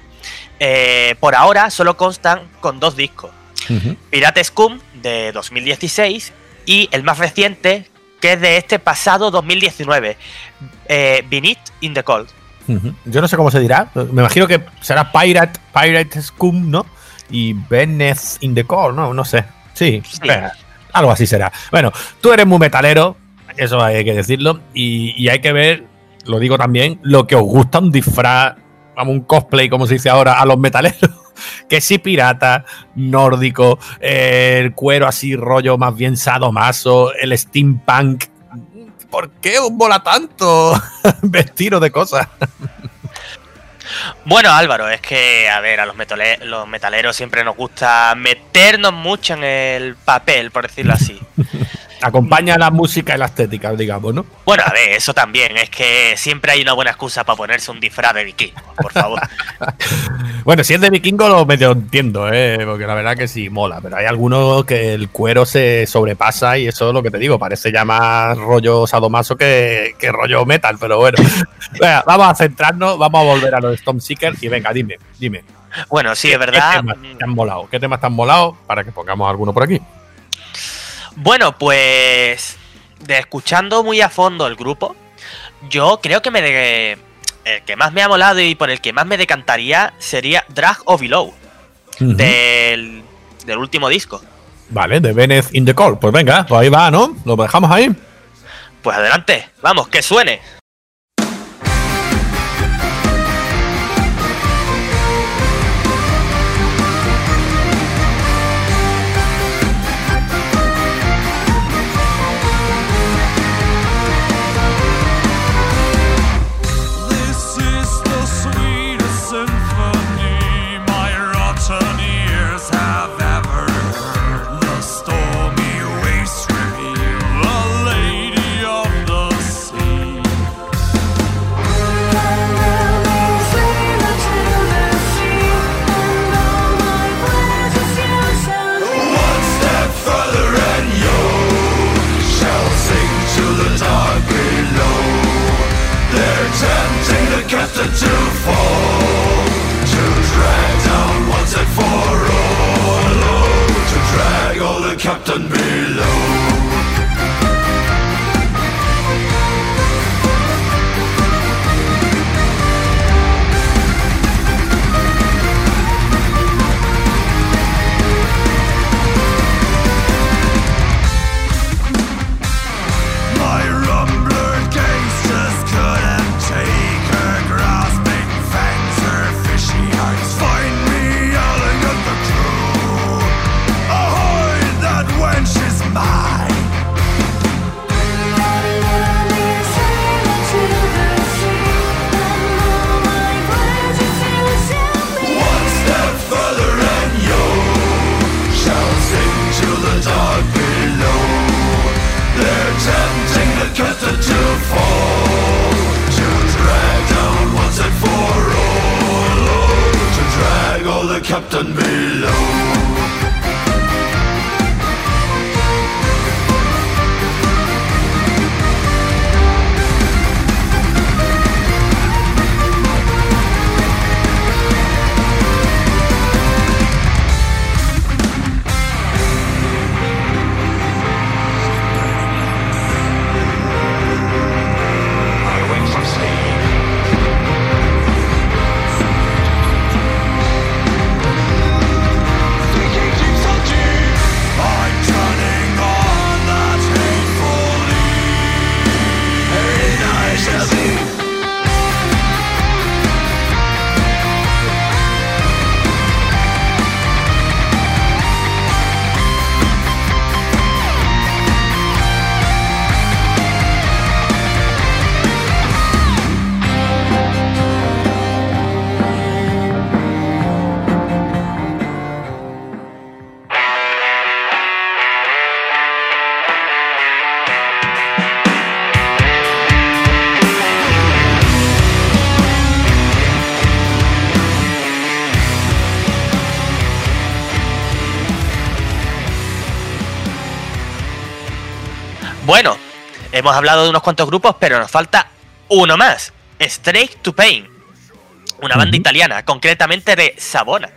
Eh, por ahora solo constan con dos discos. Pirate Scum de 2016 y el más reciente que es de este pasado 2019, eh, Beneath in the Cold. Yo no sé cómo se dirá, me imagino que será Pirate, Pirate Scum, ¿no? Y Beneath in the Cold, ¿no? No sé. Sí, eh, algo así será. Bueno, tú eres muy metalero, eso hay que decirlo, y, y hay que ver, lo digo también, lo que os gusta un disfraz, vamos, un cosplay, como se dice ahora, a los metaleros que sí pirata, nórdico, el cuero así rollo más bien sadomaso, el steampunk. ¿Por qué os mola tanto vestido de cosas? Bueno, Álvaro, es que, a ver, a los, los metaleros siempre nos gusta meternos mucho en el papel, por decirlo así. Acompaña la música y la estética, digamos, ¿no? Bueno, a ver, eso también. Es que siempre hay una buena excusa para ponerse un disfraz de vikingo, por favor. bueno, si es de vikingo lo medio entiendo, ¿eh? Porque la verdad que sí, mola. Pero hay algunos que el cuero se sobrepasa y eso es lo que te digo. Parece ya más rollo sadomaso que, que rollo metal, pero bueno. vamos a centrarnos, vamos a volver a los Storm Seekers y venga, dime, dime. Bueno, sí, es verdad. ¿Qué temas te han molado? ¿Qué temas te han molado? Para que pongamos alguno por aquí. Bueno, pues de escuchando muy a fondo el grupo, yo creo que me de, el que más me ha molado y por el que más me decantaría sería Drag of Below del, del, último disco. Vale, de Venice in the Call. Pues venga, pues ahí va, ¿no? Lo dejamos ahí. Pues adelante, vamos, que suene. Captain Below. Hemos hablado de unos cuantos grupos, pero nos falta uno más. Straight to Pain. Una banda italiana, concretamente de Savona.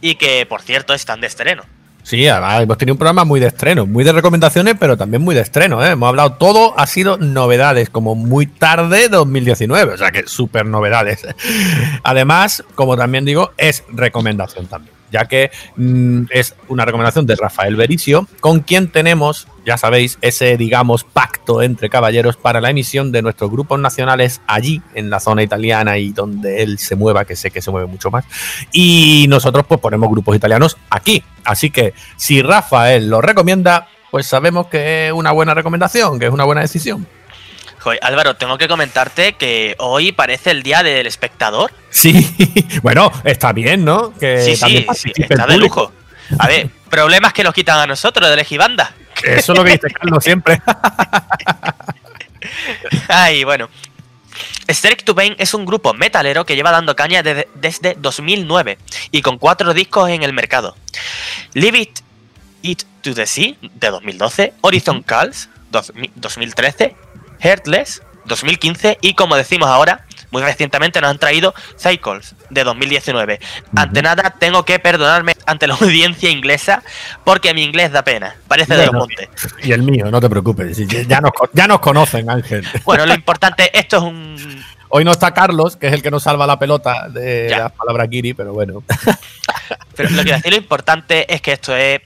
Y que, por cierto, están de estreno. Sí, además hemos tenido un programa muy de estreno, muy de recomendaciones, pero también muy de estreno. ¿eh? Hemos hablado, todo ha sido novedades, como muy tarde 2019, o sea que súper novedades. Además, como también digo, es recomendación también, ya que mm, es una recomendación de Rafael Bericio, con quien tenemos, ya sabéis, ese, digamos, pacto entre caballeros para la emisión de nuestros grupos nacionales allí, en la zona italiana y donde él se mueva, que sé que se mueve mucho más. Y nosotros pues ponemos grupos italianos aquí. Así que si Rafael lo recomienda, pues sabemos que es una buena recomendación, que es una buena decisión. Joder, Álvaro, tengo que comentarte que hoy parece el día del espectador. Sí, bueno, está bien, ¿no? Que sí, sí, sí, está de lujo. A ver, problemas que nos quitan a nosotros de Legibanda. Eso es lo que dice Carlos siempre. Ay, bueno. Strike to Pain es un grupo metalero que lleva dando caña desde, desde 2009 y con cuatro discos en el mercado. Leave It, It to the Sea de 2012, Horizon Calls 2013, Heartless 2015 y como decimos ahora, muy recientemente nos han traído Cycles de 2019. Ante nada tengo que perdonarme ante la audiencia inglesa porque mi inglés da pena, parece de los montes. Y el mío, no te preocupes. Ya nos, ya nos conocen, Ángel. Bueno, lo importante, esto es un Hoy no está Carlos, que es el que nos salva la pelota de Ya. las palabras Giri, pero bueno. Pero lo que decir, lo importante es que esto es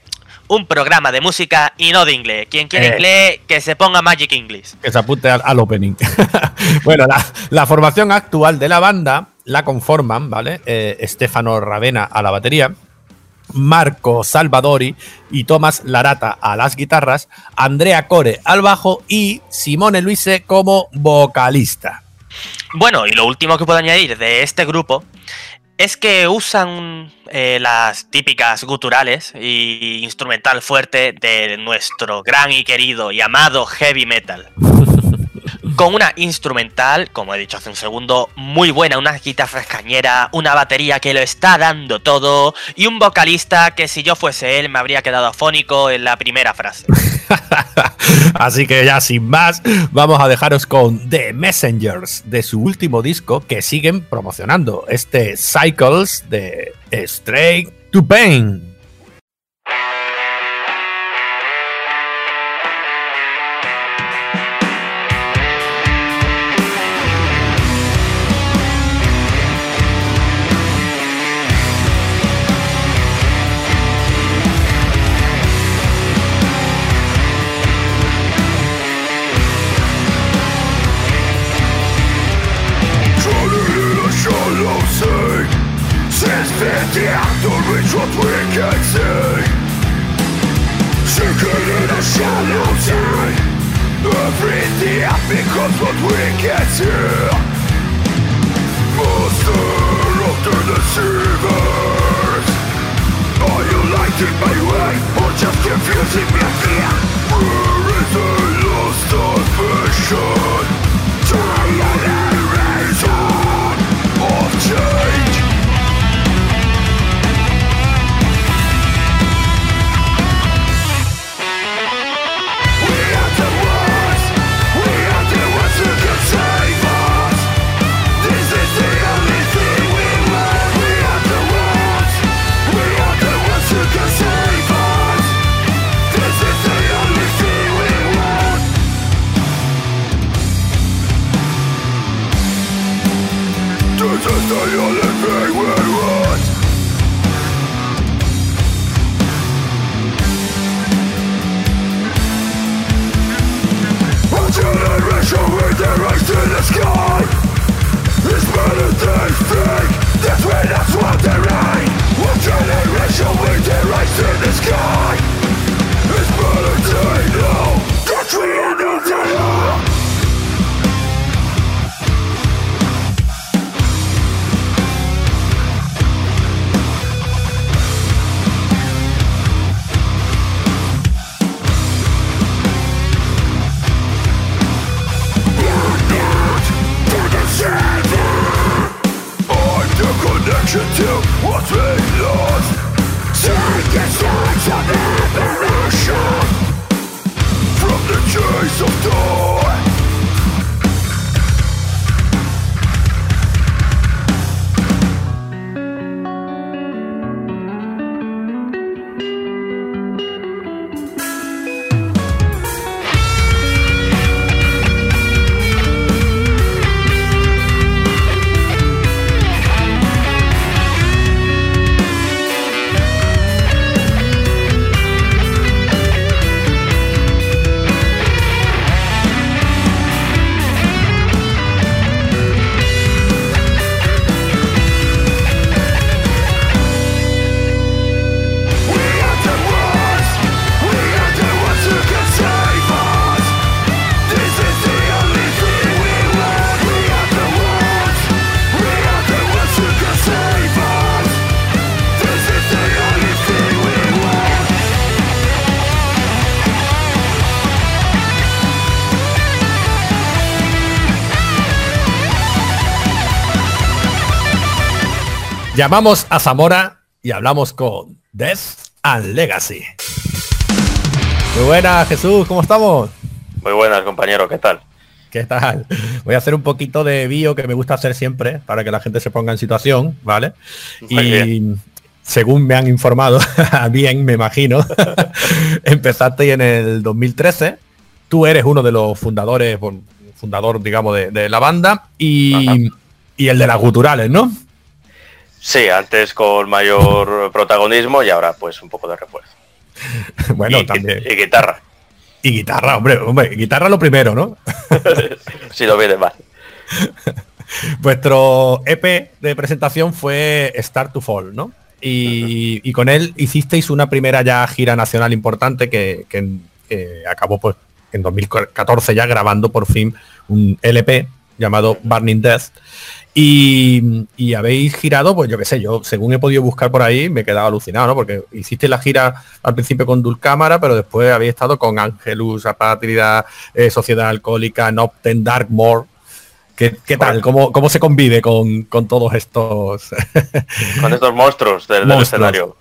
un programa de música y no de inglés. Quien quiere Eh. inglés, que se ponga Magic English. que se apunte al, al opening. bueno, la, la formación actual de la banda la conforman, ¿vale? Eh, Stefano Ravena a la batería, Marco Salvadori y Tomás Larata a las guitarras, Andrea Core al bajo y Simone Luise como vocalista. Bueno, y lo último que puedo añadir de este grupo es que usan eh, las típicas guturales y instrumental fuerte de nuestro gran y querido y amado heavy metal. Con una instrumental, como he dicho hace un segundo, muy buena, una guitarra cañera, una batería que lo está dando todo y un vocalista que si yo fuese él me habría quedado afónico en la primera frase. Así que ya sin más, vamos a dejaros con The Messengers de su último disco que siguen promocionando, este Cycles de Straight to Pain. Sinking in a shallow Everything becomes what we can see Master of the deceivers Are you lighting my way or just confusing me again? Where is the lost ambition? Generation of change is the only thing we want Our generation with their eyes in the sky. Is better than fake That's where that's what they write Our generation with their eyes to the sky Is better than now Llamamos a Zamora y hablamos con Death and Legacy. Muy buenas, Jesús, ¿cómo estamos? Muy buenas, compañero, ¿qué tal? ¿Qué tal? Voy a hacer un poquito de bio que me gusta hacer siempre para que la gente se ponga en situación, ¿vale? Muy y según me han informado, bien, me imagino, empezaste en el 2013. Tú eres uno de los fundadores, fundador, digamos, de, de la banda y, y el de las guturales, ¿no? Sí, antes con mayor protagonismo y ahora pues un poco de refuerzo. bueno, y, también. y guitarra, Y guitarra, hombre, hombre, guitarra lo primero, ¿no? si lo vienes mal. Vuestro EP de presentación fue Start to Fall, ¿no? Y, y con él hicisteis una primera ya gira nacional importante que, que, eh, acabó pues en 2014 ya grabando por fin un LP llamado Burning Death. Y, y habéis girado, pues yo qué sé, yo según he podido buscar por ahí me he quedado alucinado, ¿no? Porque hiciste la gira al principio con Dulcámara, pero después habéis estado con Angelus, Apátrida, eh, Sociedad Alcohólica, Nocten, Darkmore. ¿Qué, qué tal? ¿Cómo, ¿Cómo se convive con, con todos estos? Con estos monstruos del, escenario.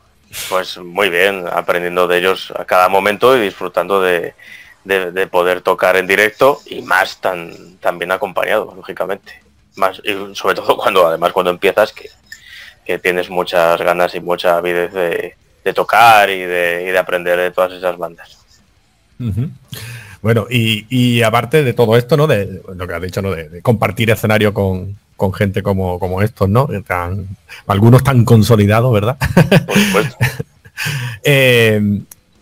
Pues muy bien, aprendiendo de ellos a cada momento y disfrutando de, de- de poder tocar en directo y más tan, tan bien acompañado, lógicamente. Más, y sobre todo cuando además cuando empiezas que, que tienes muchas ganas y mucha avidez de, de tocar y de, y de aprender de todas esas bandas. Bueno, y, y aparte de todo esto, ¿no? De lo que has dicho, ¿no? De, de compartir escenario con, con gente como, como estos, ¿no? Tan, algunos tan consolidados, ¿verdad? Por supuesto. Eh,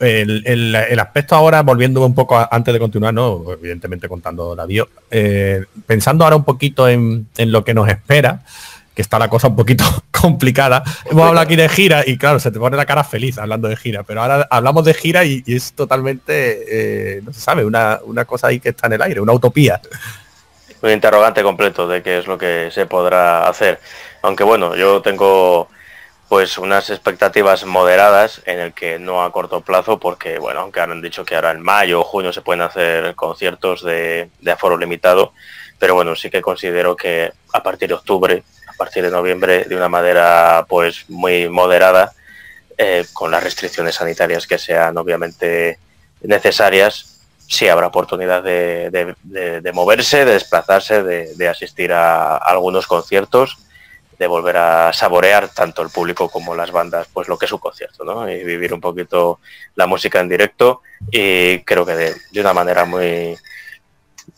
el, el- aspecto ahora, volviendo un poco antes de continuar, ¿no? Evidentemente contando la bio, eh, pensando ahora un poquito en, en lo que nos espera, que está la cosa un poquito complicada. Hemos hablado aquí de gira y claro, se te pone la cara feliz hablando de gira, pero ahora hablamos de gira y, y es totalmente, eh, no se sabe, una, una cosa ahí que está en el aire, una utopía. un interrogante completo de qué es lo que se podrá hacer. Aunque bueno, yo tengo pues unas expectativas moderadas en el que no a corto plazo, porque bueno, aunque han dicho que ahora en mayo o junio se pueden hacer conciertos de, de aforo limitado, pero bueno, sí que considero que a partir de octubre, a partir de noviembre, de una manera pues muy moderada, eh, con las restricciones sanitarias que sean obviamente necesarias, sí habrá oportunidad de, de- moverse, de desplazarse, de, de asistir a, algunos conciertos, de volver a saborear tanto el público como las bandas, pues lo que es un concierto, ¿no? Y vivir un poquito la música en directo y creo que de, de una manera muy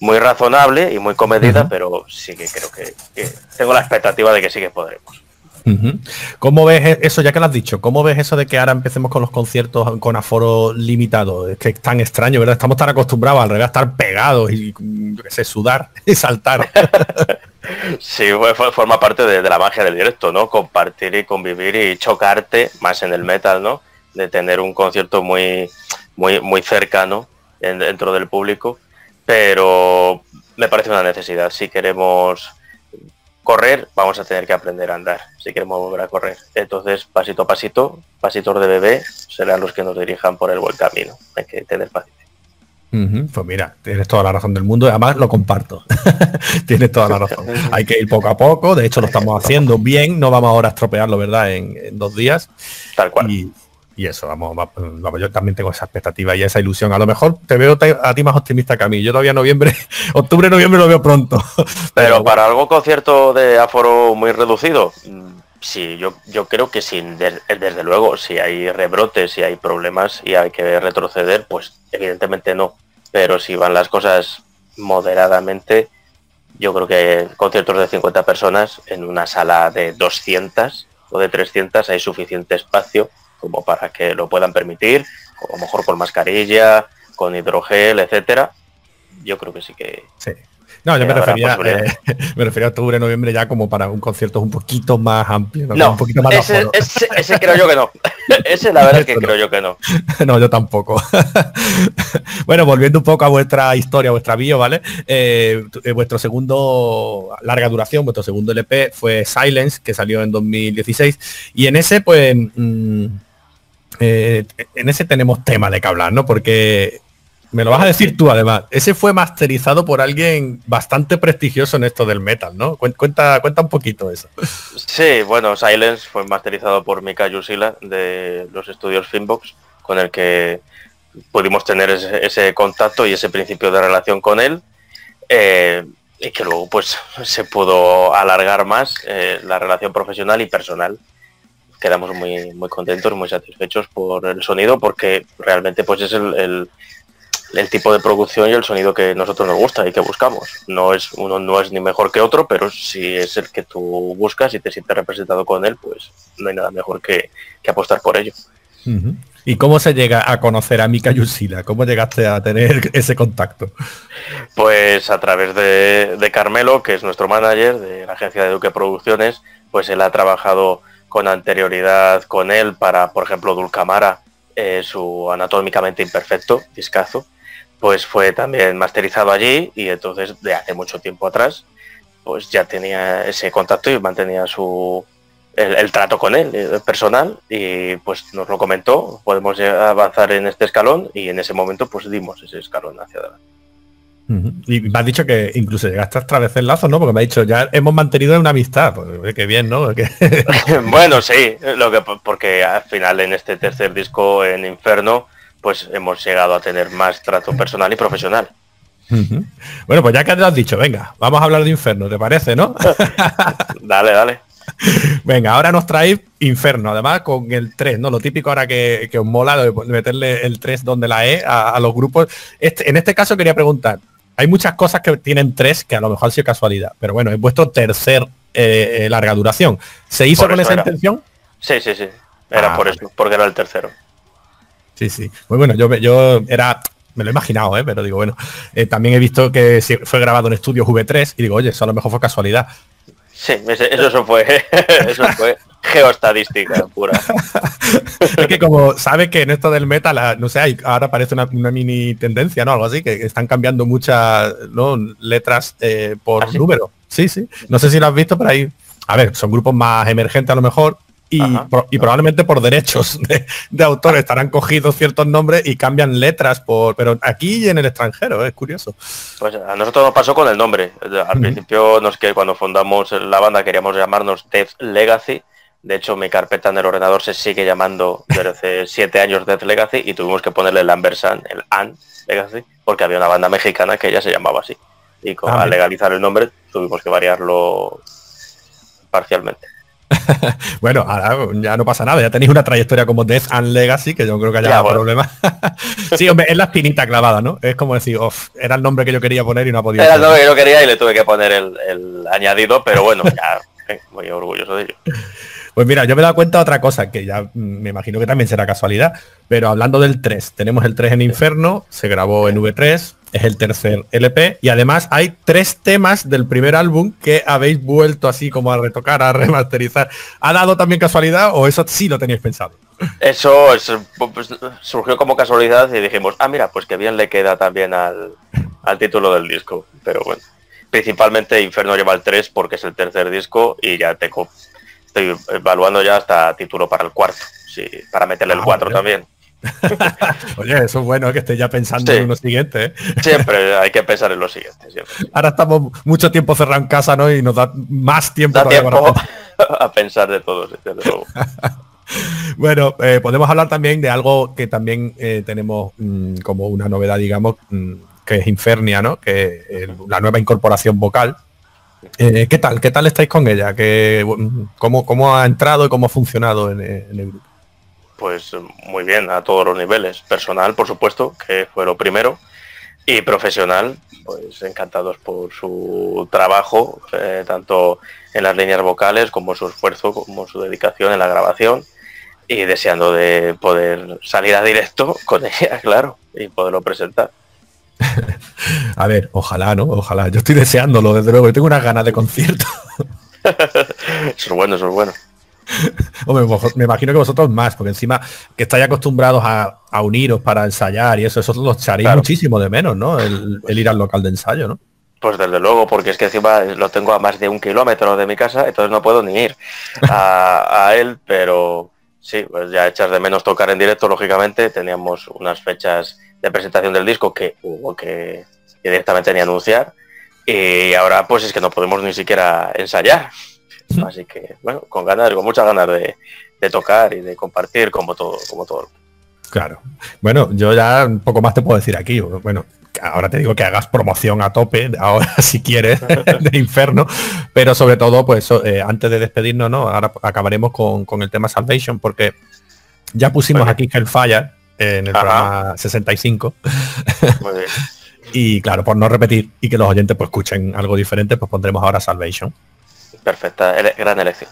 muy razonable y muy comedida, pero sí que creo que, que tengo la expectativa de que sí que podremos. Ujú. ¿Cómo ves e- eso, ya que lo has dicho? ¿Cómo ves eso de que ahora empecemos con los conciertos con aforo limitado? Es que es tan extraño, ¿verdad? Estamos tan acostumbrados al revés a estar pegados y, yo qué sé, sudar y saltar. Sí, forma parte de, de la magia del directo, ¿no? Compartir y convivir y chocarte más en el metal, ¿no? De tener un concierto muy, muy, muy cercano en- dentro del público, pero me parece una necesidad. Si queremos correr, vamos a tener que aprender a andar. Si queremos volver a correr, entonces pasito a pasito, pasitos de bebé serán los que nos dirijan por el buen camino. Hay que tener paciencia. Pues mira, tienes toda la razón del mundo, y además lo comparto. tienes toda la razón. Hay que ir poco a poco, de hecho lo estamos haciendo bien, no vamos ahora a estropearlo, ¿verdad? En, en dos días. Tal cual. Y, y eso, vamos, va- vamos, yo también tengo esa expectativa y esa ilusión. A lo mejor te veo a ti más optimista que a mí. Yo todavía noviembre, octubre, noviembre lo veo pronto. Pero para algún concierto de aforo muy reducido, sí, yo, yo creo que sin des- desde luego, si hay rebrotes, si hay problemas y hay que retroceder, pues evidentemente no. Pero si van las cosas moderadamente, yo creo que conciertos de 50 personas en una sala de 200 o de 300 hay suficiente espacio como para que lo puedan permitir, a lo mejor con mascarilla, con hidrogel, etcétera. Yo creo que sí que Sí. No, yo me refería, posibilidad. eh, me refería a octubre, noviembre ya como para un concierto un poquito más amplio, ¿no? No, un poquito más ese, ese- ese creo yo que no. Ese la verdad es que no. creo yo que no. no, yo tampoco. bueno, volviendo un poco a vuestra historia, vuestra bio, ¿vale? Eh, eh, vuestro segundo larga duración, vuestro segundo LP fue Silence, que salió en 2016. Y en ese, pues, mm, eh, en ese tenemos tema de que hablar, ¿no? Porque me lo vas a decir tú, además. Ese fue masterizado por alguien bastante prestigioso en esto del metal, ¿no? Cuen- Cuenta, cuenta un poquito eso. Sí, bueno, Silence fue masterizado por Mika Yusila de los estudios Finbox, con el que pudimos tener ese, contacto y ese principio de relación con él. eh, y que luego pues se pudo alargar más eh, la relación profesional y personal. Quedamos muy, muy contentos, muy satisfechos por el sonido, porque realmente pues es el- el tipo de producción y el sonido que nosotros nos gusta y que buscamos. No es uno no es ni mejor que otro, pero si es el que tú buscas y te sientes representado con él, pues no hay nada mejor que, que apostar por ello. ¿Y cómo se llega a conocer a Mika Yusila? ¿Cómo llegaste a tener ese contacto? Pues a través de, de Carmelo, que es nuestro manager de la agencia de Duque Producciones, pues él ha trabajado con anterioridad con él para, por ejemplo, Dulcamara, eh, su anatómicamente imperfecto, discazo, pues fue también masterizado allí y entonces de hace mucho tiempo atrás, pues ya tenía ese contacto y mantenía su el, el trato con él eh, personal y pues nos lo comentó, podemos avanzar en este escalón y en ese momento pues dimos ese escalón hacia adelante. Y me has dicho que incluso llegaste a establecer lazos, ¿no? Porque me ha dicho, ya hemos mantenido una amistad. Pues, qué bien, ¿no? Bueno, sí, lo que porque al final en este tercer disco en Inferno, pues hemos llegado a tener más trato personal y profesional. Bueno, pues ya que te lo has dicho, venga, vamos a hablar de Inferno, ¿te parece, no? Dale, dale. venga, ahora nos traéis Inferno, además con el 3, ¿no? Lo típico ahora que, que os mola de meterle el 3 donde la E a, a los grupos. Este, en este caso quería preguntar, hay muchas cosas que tienen 3 que a lo mejor ha sido casualidad, pero bueno, es vuestro tercer eh, eh, larga duración. ¿Se hizo con esa era. intención? Sí, sí, sí. Era Ah, por eso, porque era el tercero. Sí, sí. Muy bueno, yo, yo era, me lo he imaginado, ¿eh? pero digo, bueno, eh, también he visto que fue grabado en estudios V3 y digo, oye, eso a lo mejor fue casualidad. Sí, eso fue, eso fue geoestadística pura. es que como sabes que en esto del metal, ah, no sé, ahora parece una, una mini tendencia, ¿no? Algo así, que están cambiando muchas ¿no? letras eh, por ¿Ah, sí? número. Sí, sí. No sé si lo has visto, pero ahí, a ver, son grupos más emergentes a lo mejor. Y, Ajá. pro- y probablemente por derechos de, de autor estarán cogidos ciertos nombres y cambian letras por pero aquí y en el extranjero es curioso Pues a nosotros nos pasó con el nombre. Al principio nos que cuando fundamos la banda queríamos llamarnos Death Legacy. De hecho, mi carpeta en el ordenador se sigue llamando desde hace siete años Death Legacy y tuvimos que ponerle el ampersand, el An Legacy, porque había una banda mexicana que ya se llamaba así. Y con, Ah, al legalizar el nombre tuvimos que variarlo parcialmente. bueno, ahora ya no pasa nada, ya tenéis una trayectoria como Death and Legacy, que yo creo que haya Ya, bueno. problemas. sí, hombre, es la espinita clavada, ¿no? Es como decir, "Uf, era el nombre que yo quería poner y no ha podido. Era ser". lo que yo quería y le tuve que poner el, el añadido, pero bueno, ya eh, muy orgulloso de ello. Pues mira, yo me he dado cuenta de otra cosa, que ya me imagino que también será casualidad, pero hablando del 3, tenemos el 3 en Inferno, se grabó en V3, es el tercer LP, y además hay tres temas del primer álbum que habéis vuelto así como a retocar, a remasterizar. ¿Ha dado también casualidad o eso sí lo teníais pensado? Eso es, pues, surgió como casualidad y dijimos, ah, mira, pues que bien le queda también al, al título del disco. Pero bueno, principalmente Inferno lleva el 3 porque es el tercer disco y ya tengo, estoy evaluando ya hasta título para el cuarto, sí, para meterle el Ah, 4 bueno. también. Oye, eso es bueno que estéis ya pensando Sí. en uno siguiente. ¿eh? Siempre hay que pensar en lo siguiente, siempre. Ahora estamos mucho tiempo cerrado en casa, ¿no? Y nos da más tiempo Da para pensar. a pensar de todo, desde luego. Bueno, eh, podemos hablar también de algo que también eh, tenemos mm, como una novedad, digamos, mm, que es Infernia, ¿no? Que eh, la nueva incorporación vocal. ¿Qué tal? ¿Qué tal estáis con ella? ¿Qué, mm, cómo, ¿Cómo ha entrado y cómo ha funcionado en, en el grupo? Pues muy bien, a todos los niveles. Personal, por supuesto, que fue lo primero. Y profesional, pues encantados por su trabajo, eh, tanto en las líneas vocales como su esfuerzo, como su dedicación en la grabación. Y deseando de poder salir a directo con ella, claro, y poderlo presentar. A ver, ojalá, ¿no? Ojalá. Yo estoy deseándolo, desde luego. Yo tengo unas ganas de concierto. Eso es bueno, eso es bueno. Hombre, me imagino que vosotros más, porque encima que estáis acostumbrados a, a uniros para ensayar y eso, eso lo echaréis Claro. muchísimo de menos, ¿no? El, el ir al local de ensayo, ¿no? Pues desde luego, porque es que encima lo tengo a más de un kilómetro de mi casa, entonces no puedo ni ir a, a él, pero sí, pues ya echas de menos tocar en directo, lógicamente. Teníamos unas fechas de presentación del disco que hubo que directamente ni anunciar. Y ahora pues es que no podemos ni siquiera ensayar. Así que, bueno, con ganas, con muchas ganas de, de tocar y de compartir como todo, como todo. Claro. Bueno, yo ya un poco más te puedo decir aquí. Bueno, ahora te digo que hagas promoción a tope, ahora si quieres, de Inferno. Pero sobre todo, pues eh, antes de despedirnos, ¿no? Ahora acabaremos con, con el tema Salvation, porque ya pusimos bien. aquí Hellfire en el Ajá. programa 65. Muy bien. Y claro, por no repetir y que los oyentes pues escuchen algo diferente, pues pondremos ahora Salvation. Perfecta, gran elección.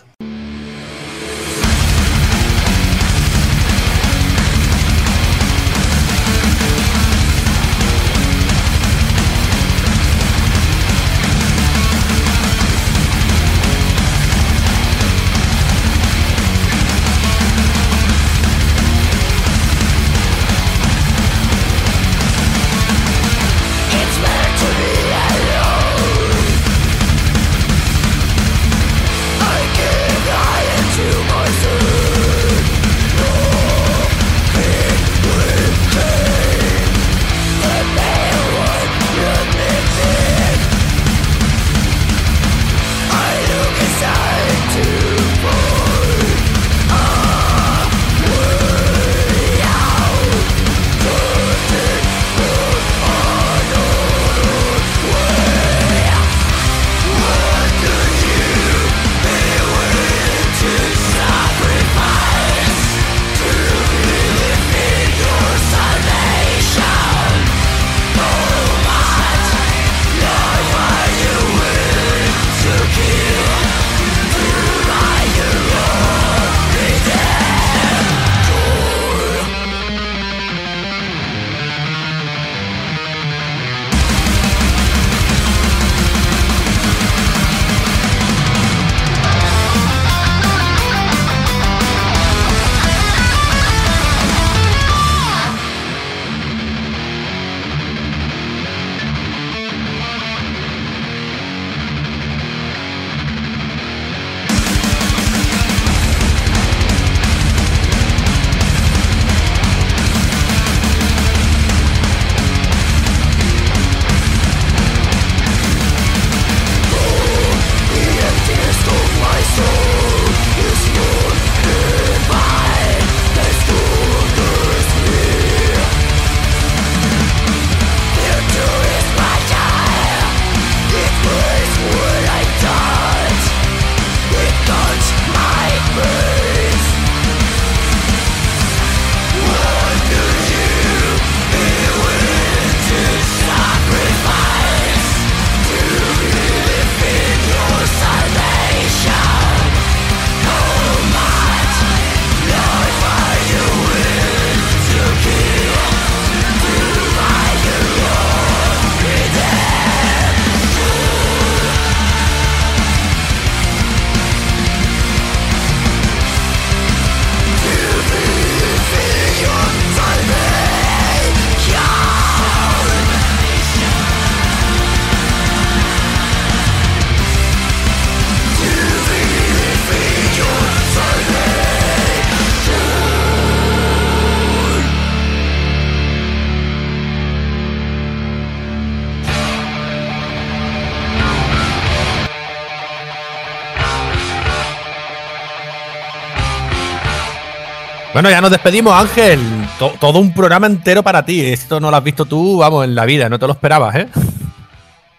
Bueno, ya nos despedimos, Ángel. To- todo un programa entero para ti. Esto no lo has visto tú, vamos, en la vida. No te lo esperabas, ¿eh?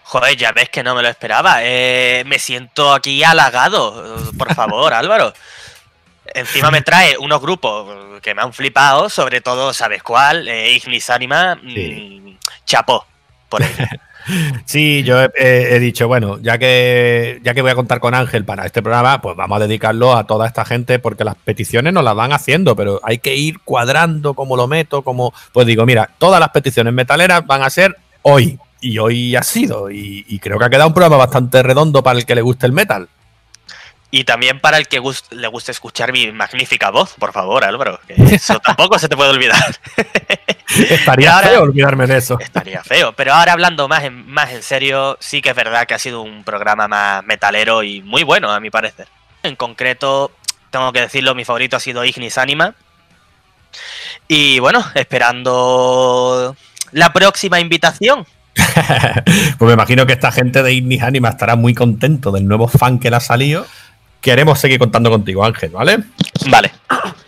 Joder, ya ves que no me lo esperaba. Eh, me siento aquí halagado. Por favor, Álvaro. Encima me trae unos grupos que me han flipado, sobre todo, ¿sabes cuál? Eh, Ignis Anima. Sí. mm, chapó. Por ello. Sí, yo he, dicho, bueno, ya que, ya que voy a contar con Ángel para este programa, pues vamos a dedicarlo a toda esta gente porque las peticiones nos las van haciendo, pero hay que ir cuadrando cómo lo meto, como pues digo, mira, todas las peticiones metaleras van a ser hoy. Y hoy ha sido, y creo que ha quedado un programa bastante redondo para el que le guste el metal. Y también para el que gust- le guste escuchar mi magnífica voz, por favor, Álvaro. Que eso tampoco se te puede olvidar. Estaría ahora- feo olvidarme de eso. Estaría feo. Pero ahora hablando más en, más en serio, sí que es verdad que ha sido un programa más metalero y muy bueno, a mi parecer. En concreto, tengo que decirlo, mi favorito ha sido Ignis Anima. Y bueno, esperando la próxima invitación. pues me imagino que esta gente de Ignis Anima estará muy contento del nuevo fan que le ha salido. Queremos seguir contando contigo, Ángel, ¿vale? Vale.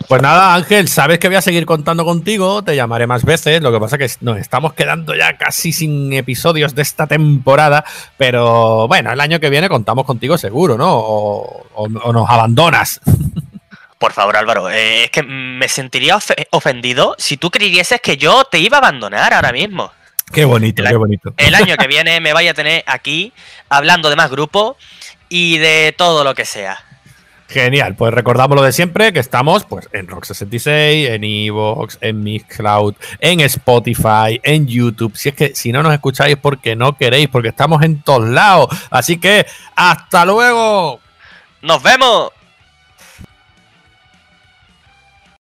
Pues nada, Ángel, sabes que voy a seguir contando contigo, te llamaré más veces, lo que pasa es que nos estamos quedando ya casi sin episodios de esta temporada, pero bueno, el año que viene contamos contigo seguro, ¿no? O, o- o nos abandonas. Por favor, Álvaro, eh, es que me sentiría ofe- ofendido si tú creyieses que yo te iba a abandonar ahora mismo. Qué bonito, El qué bonito. El año que viene me vaya a tener aquí hablando de más grupos y de todo lo que sea. Genial, pues recordamos lo de siempre, que estamos pues en Rock 66, en Evox, en Mixcloud, en Spotify, en YouTube. Si es que si no nos escucháis porque no queréis, porque estamos en todos lados. Así que, ¡hasta luego! ¡Nos vemos!